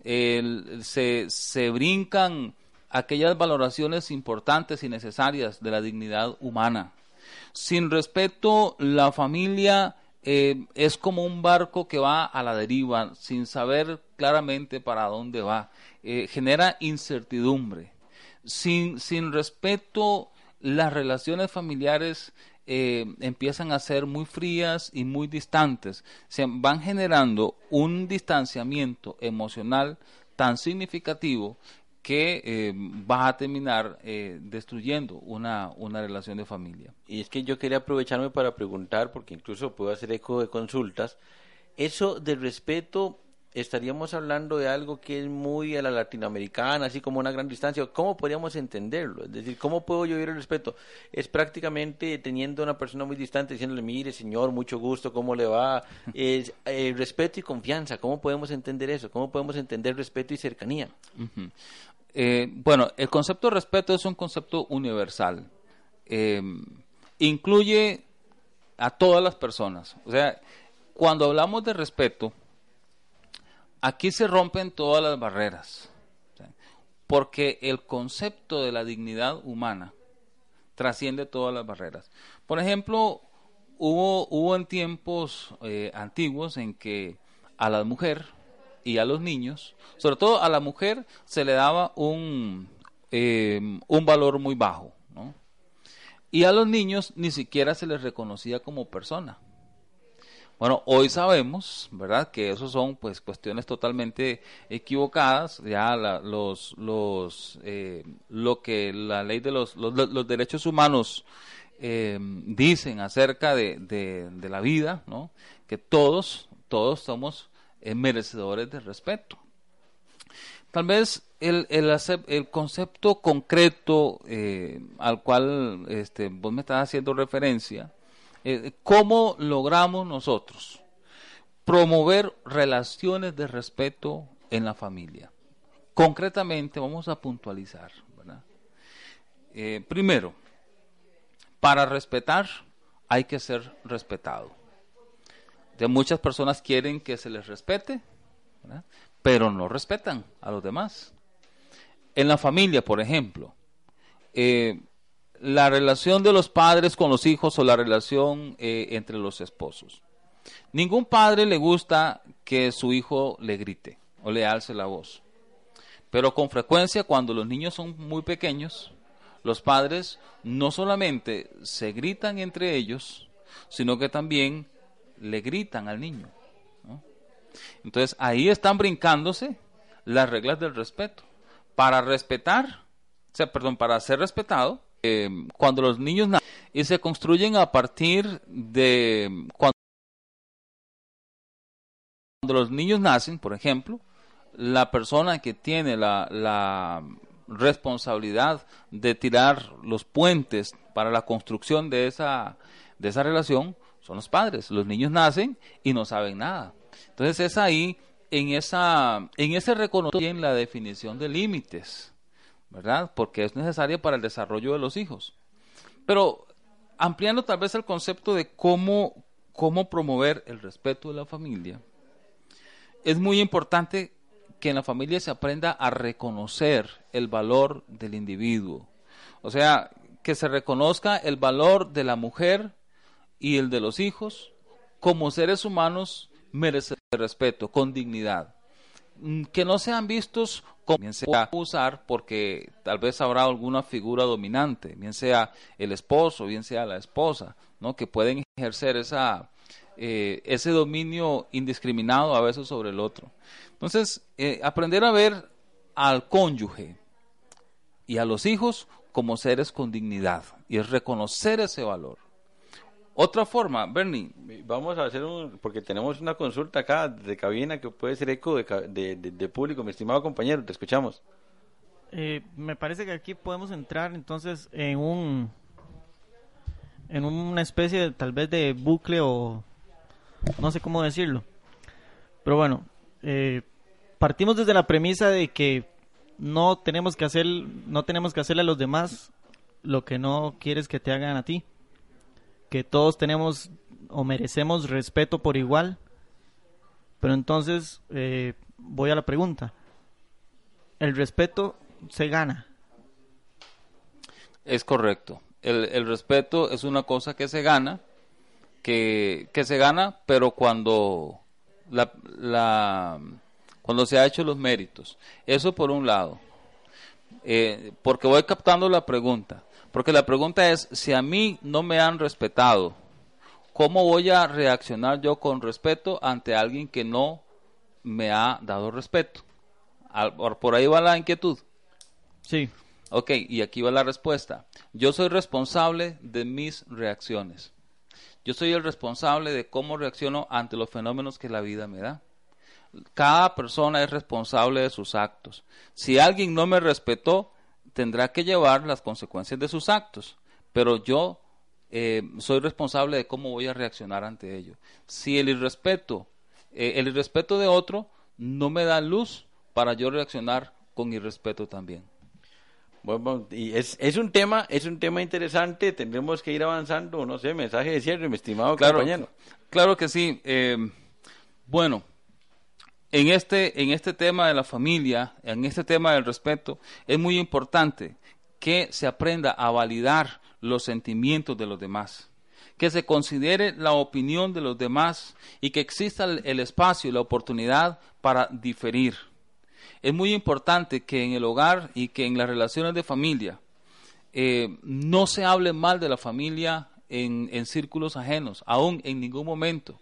se, se brincan aquellas valoraciones importantes y necesarias de la dignidad humana. Sin respeto, la familia eh, es como un barco que va a la deriva sin saber claramente para dónde va. Eh, genera incertidumbre. Sin, sin respeto, las relaciones familiares eh, empiezan a ser muy frías y muy distantes. Se van generando un distanciamiento emocional tan significativo que eh, va a terminar eh, destruyendo una, una relación de familia. Y es que yo quería aprovecharme para preguntar, porque incluso puedo hacer eco de consultas, eso del respeto estaríamos hablando de algo que es muy a la latinoamericana, así como una gran distancia. ¿Cómo podríamos entenderlo? Es decir, ¿cómo puedo yo ver el respeto? Es prácticamente teniendo a una persona muy distante diciéndole, mire, señor, mucho gusto, ¿cómo le va? [laughs] Es eh, respeto y confianza. ¿Cómo podemos entender eso? ¿Cómo podemos entender respeto y cercanía? Eh, bueno, el concepto de respeto es un concepto universal. Eh, incluye a todas las personas. O sea, cuando hablamos de respeto, Aquí se rompen todas las barreras, porque el concepto de la dignidad humana trasciende todas las barreras. Por ejemplo, hubo, hubo en tiempos eh, antiguos en que a la mujer y a los niños, sobre todo a la mujer, se le daba un, eh, un valor muy bajo, y a los niños ni siquiera se les reconocía como persona. Bueno, hoy sabemos, ¿verdad? Que eso son pues cuestiones totalmente equivocadas. Ya los, los, eh, lo que la ley de los, los, derechos humanos eh, dicen acerca de, de, la vida, ¿no? Que todos, todos somos eh, merecedores de respeto. Tal vez el, el, el concepto concreto al cual este, vos me estás haciendo referencia, eh, ¿Cómo logramos nosotros promover relaciones de respeto en la familia? Concretamente, vamos a puntualizar. Eh, primero, para respetar hay que ser respetado. Muchas personas quieren que se les respete, pero no respetan a los demás. En la familia, por ejemplo, eh, la relación de los padres con los hijos o la relación eh, entre los esposos. Ningún padre le gusta que su hijo le grite o le alce la voz. Pero con frecuencia cuando los niños son muy pequeños, los padres no solamente se gritan entre ellos, sino que también le gritan al niño. Entonces ahí están brincándose las reglas del respeto. Para respetar, o perdón, para ser respetado, eh, cuando los niños nacen y se construyen a partir de cuando, los niños nacen, por ejemplo, la persona que tiene la, la responsabilidad de tirar los puentes para la construcción de esa, de esa relación son los padres. Los niños nacen y no saben nada. Entonces es ahí, en, esa, en ese reconocimiento, la definición de límites. ¿verdad? Porque es necesaria para el desarrollo de los hijos. Pero ampliando tal vez el concepto de cómo, cómo promover el respeto de la familia, es muy importante que en la familia se aprenda a reconocer el valor del individuo. O sea, que se reconozca el valor de la mujer y el de los hijos como seres humanos de respeto, con dignidad. Mm, que no sean vistos como bien sea usar porque tal vez habrá alguna figura dominante, bien sea el esposo, bien sea la esposa, ¿no? que pueden ejercer esa, eh, ese dominio indiscriminado a veces sobre el otro. Entonces, eh, aprender a ver al cónyuge y a los hijos como seres con dignidad y es reconocer ese valor. Otra forma, Bernie. Vamos a hacer un, porque tenemos una consulta acá de cabina que puede ser eco de, de- de público, mi estimado compañero, te escuchamos. Eh, me parece que aquí podemos entrar entonces en un en una especie de, tal vez de bucle o no sé cómo decirlo pero bueno eh, partimos desde la premisa de que no tenemos que hacer no tenemos que hacerle a los demás lo que no quieres que te hagan a ti que todos tenemos o merecemos respeto por igual pero entonces eh, voy a la pregunta el respeto se gana Es correcto. El, el respeto es una cosa que se gana, que, que se gana, pero cuando, la, la- cuando se ha hecho los méritos. Eso por un lado. Eh, porque voy captando la pregunta. Porque la pregunta es, si a mí no me han respetado, ¿cómo voy a reaccionar yo con respeto ante alguien que no me ha dado respeto? Por ahí va la inquietud. Sí. Ok, y aquí va la respuesta. Yo soy responsable de mis reacciones. Yo soy el responsable de cómo reacciono ante los fenómenos que la vida me da. Cada persona es responsable de sus actos. Si alguien no me respetó, tendrá que llevar las consecuencias de sus actos. Pero yo eh, soy responsable de cómo voy a reaccionar ante ello. Si el irrespeto, eh, el irrespeto de otro no me da luz para yo reaccionar con irrespeto también. Bueno, y es, es un tema, es un tema interesante, tendremos que ir avanzando, no sé, mensaje de cierre, mi estimado Claro, compañero. claro que sí. Eh, bueno, en este, en este tema de la familia, en este tema del respeto, es muy importante que se aprenda a validar los sentimientos de los demás, que se considere la opinión de los demás y que exista el, espacio y la oportunidad para diferir. Es muy importante que en el hogar y que en las relaciones de familia eh, no se hable mal de la familia en, en círculos ajenos, aún en ningún momento.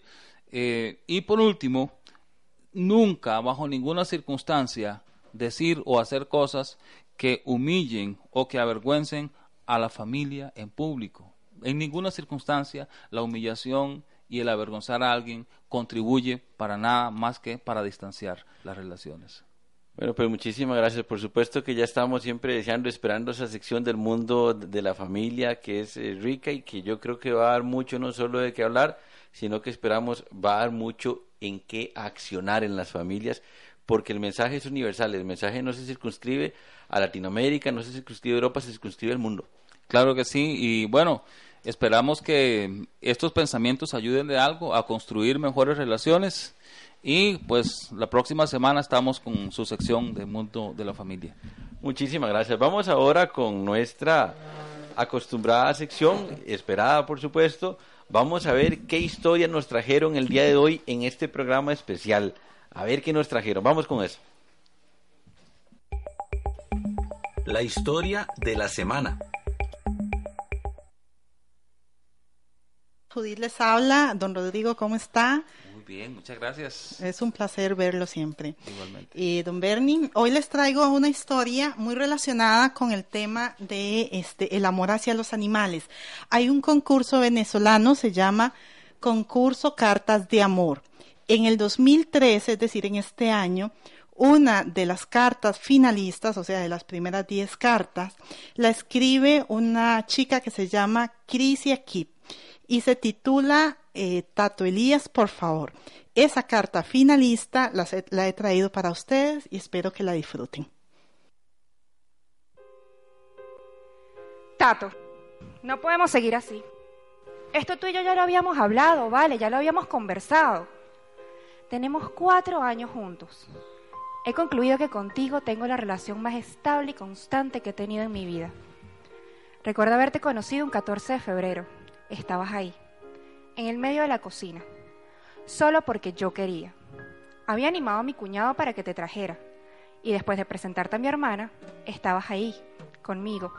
Eh, y por último, nunca, bajo ninguna circunstancia, decir o hacer cosas que humillen o que avergüencen a la familia en público. En ninguna circunstancia la humillación y el avergonzar a alguien contribuye para nada más que para distanciar las relaciones. Bueno, pues muchísimas gracias. Por supuesto que ya estamos siempre deseando, esperando esa sección del mundo de la familia que es eh, rica y que yo creo que va a dar mucho no solo de qué hablar, sino que esperamos va a dar mucho en qué accionar en las familias, porque el mensaje es universal, el mensaje no se circunscribe a Latinoamérica, no se circunscribe a Europa, se circunscribe al mundo. Claro que sí, y bueno, esperamos que estos pensamientos ayuden de algo a construir mejores relaciones y pues la próxima semana estamos con su sección de Mundo de la Familia. Muchísimas gracias. Vamos ahora con nuestra acostumbrada sección, esperada por supuesto. Vamos a ver qué historia nos trajeron el día de hoy en este programa especial. A ver qué nos trajeron. Vamos con eso. La historia de la semana. Judith les habla. Don Rodrigo, ¿cómo está? Bien, muchas gracias. Es un placer verlo siempre. Igualmente. Y don Bernie, hoy les traigo una historia muy relacionada con el tema de este el amor hacia los animales. Hay un concurso venezolano, se llama Concurso Cartas de Amor. En el 2013, es decir, en este año, una de las cartas finalistas, o sea, de las primeras 10 cartas, la escribe una chica que se llama Crisia Kip y se titula eh, Tato Elías, por favor. Esa carta finalista la, he traído para ustedes y espero que la disfruten. Tato, no podemos seguir así. Esto tú y yo ya lo habíamos hablado, vale, ya lo habíamos conversado. Tenemos cuatro años juntos. He concluido que contigo tengo la relación más estable y constante que he tenido en mi vida. Recuerdo haberte conocido un 14 de febrero. Estabas ahí, en el medio de la cocina, solo porque yo quería. Había animado a mi cuñado para que te trajera, y después de presentarte a mi hermana, estabas ahí, conmigo,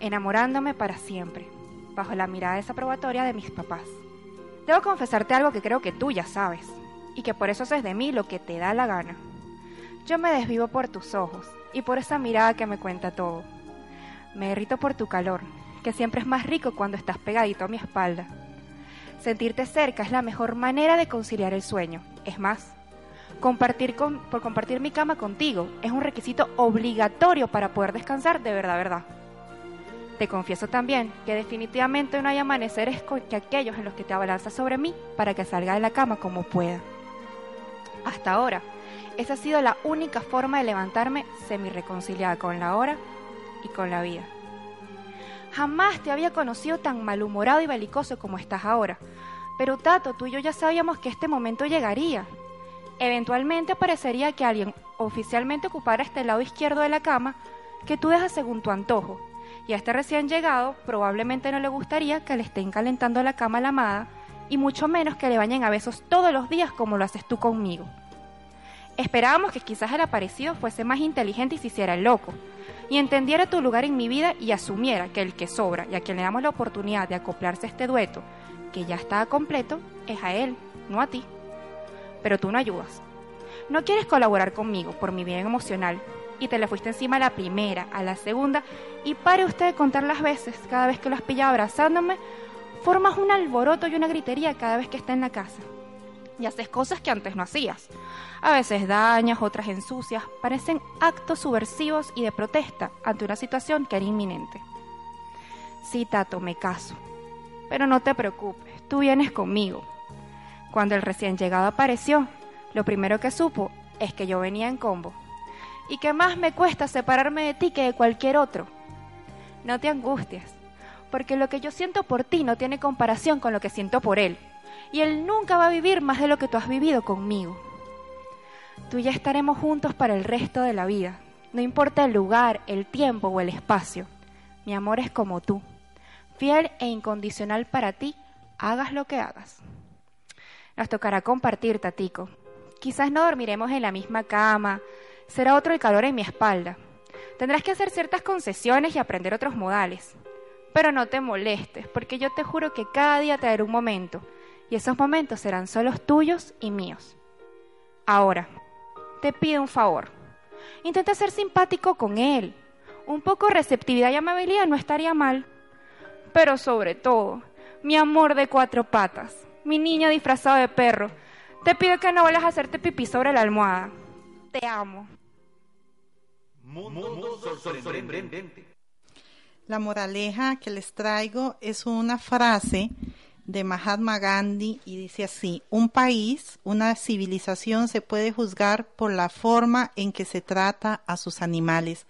enamorándome para siempre, bajo la mirada desaprobatoria de mis papás. Debo confesarte algo que creo que tú ya sabes, y que por eso haces de mí lo que te da la gana. Yo me desvivo por tus ojos y por esa mirada que me cuenta todo. Me derrito por tu calor, que siempre es más rico cuando estás pegadito a mi espalda. Sentirte cerca es la mejor manera de conciliar el sueño. Es más, compartir con, por compartir mi cama contigo es un requisito obligatorio para poder descansar de verdad, verdad. Te confieso también que definitivamente no hay amaneceres que aquellos en los que te abalanzas sobre mí para que salga de la cama como pueda. Hasta ahora, esa ha sido la única forma de levantarme semi-reconciliada con la hora y con la vida. Jamás te había conocido tan malhumorado y belicoso como estás ahora. Pero Tato, tú y yo ya sabíamos que este momento llegaría. Eventualmente parecería que alguien oficialmente ocupara este lado izquierdo de la cama que tú dejas según tu antojo. Y a este recién llegado probablemente no le gustaría que le estén calentando la cama a la amada y mucho menos que le bañen a besos todos los días como lo haces tú conmigo. Esperábamos que quizás el aparecido fuese más inteligente y se hiciera el loco, y entendiera tu lugar en mi vida y asumiera que el que sobra y a quien le damos la oportunidad de acoplarse a este dueto, que ya estaba completo, es a él, no a ti. Pero tú no ayudas. No quieres colaborar conmigo por mi bien emocional, y te le fuiste encima a la primera, a la segunda, y pare usted de contar las veces, cada vez que lo has pillado abrazándome, formas un alboroto y una gritería cada vez que está en la casa. Y haces cosas que antes no hacías. A veces dañas, otras ensucias, parecen actos subversivos y de protesta ante una situación que era inminente. Sí, Tato, me caso. Pero no te preocupes, tú vienes conmigo. Cuando el recién llegado apareció, lo primero que supo es que yo venía en combo. Y que más me cuesta separarme de ti que de cualquier otro. No te angusties, porque lo que yo siento por ti no tiene comparación con lo que siento por él. Y él nunca va a vivir más de lo que tú has vivido conmigo. Tú ya estaremos juntos para el resto de la vida. No importa el lugar, el tiempo o el espacio. Mi amor es como tú, fiel e incondicional para ti, hagas lo que hagas. Nos tocará compartir, Tatico. Quizás no dormiremos en la misma cama, será otro el calor en mi espalda. Tendrás que hacer ciertas concesiones y aprender otros modales. Pero no te molestes, porque yo te juro que cada día te daré un momento, y esos momentos serán solos tuyos y míos. Ahora, te pido un favor. Intenta ser simpático con él. Un poco de receptividad y amabilidad no estaría mal. Pero sobre todo, mi amor de cuatro patas, mi niño disfrazado de perro, te pido que no vuelvas a hacerte pipí sobre la almohada. Te amo. Mundo sorprendente. La moraleja que les traigo es una frase de Mahatma Gandhi y dice así, un país, una civilización se puede juzgar por la forma en que se trata a sus animales.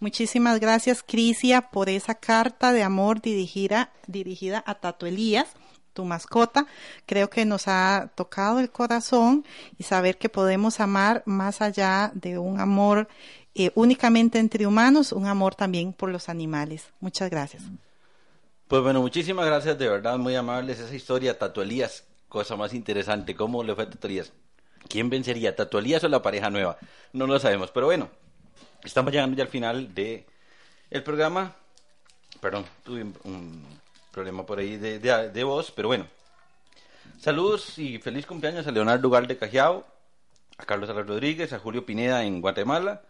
Muchísimas gracias Crisia por esa carta de amor dirigida, dirigida a Tato Elías tu mascota, creo que nos ha tocado el corazón y saber que podemos amar más allá de un amor eh, únicamente entre humanos, un amor también por los animales. Muchas gracias. Pues bueno, muchísimas gracias, de verdad, muy amables. Esa historia, Tato Elías, cosa más interesante. ¿Cómo le fue a? ¿Quién vencería, Tato Elías o la pareja nueva? No lo sabemos, pero bueno, estamos llegando ya al final de el programa. Perdón, tuve un, problema por ahí de, de, de, voz, pero bueno. Saludos y feliz cumpleaños a Leonardo Galde Cajiao, a Carlos Alas Rodríguez, a Julio Pineda en Guatemala,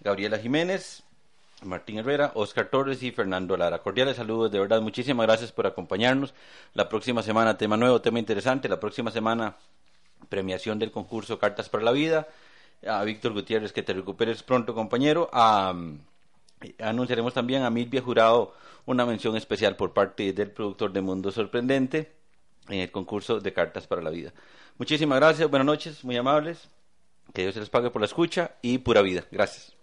Gabriela Jiménez, Martín Herrera, Oscar Torres y Fernando Lara. Cordiales saludos, de verdad, muchísimas gracias por acompañarnos. La próxima semana tema nuevo, tema interesante. La próxima semana premiación del concurso Cartas para la Vida. A Víctor Gutiérrez, que te recuperes pronto, compañero. A, anunciaremos también a Milvia Jurado una mención especial por parte del productor de Mundo Sorprendente en el concurso de Cartas para la Vida. Muchísimas gracias, buenas noches, muy amables. Que Dios se les pague por la escucha y pura vida. Gracias.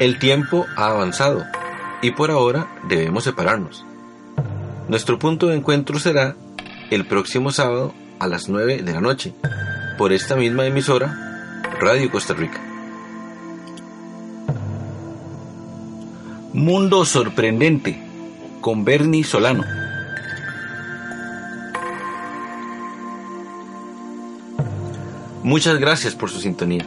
El tiempo ha avanzado y por ahora debemos separarnos. Nuestro punto de encuentro será el próximo sábado a las 9 de la noche por esta misma emisora Radio Costa Rica. Mundo Sorprendente con Bernie Solano. Muchas gracias por su sintonía.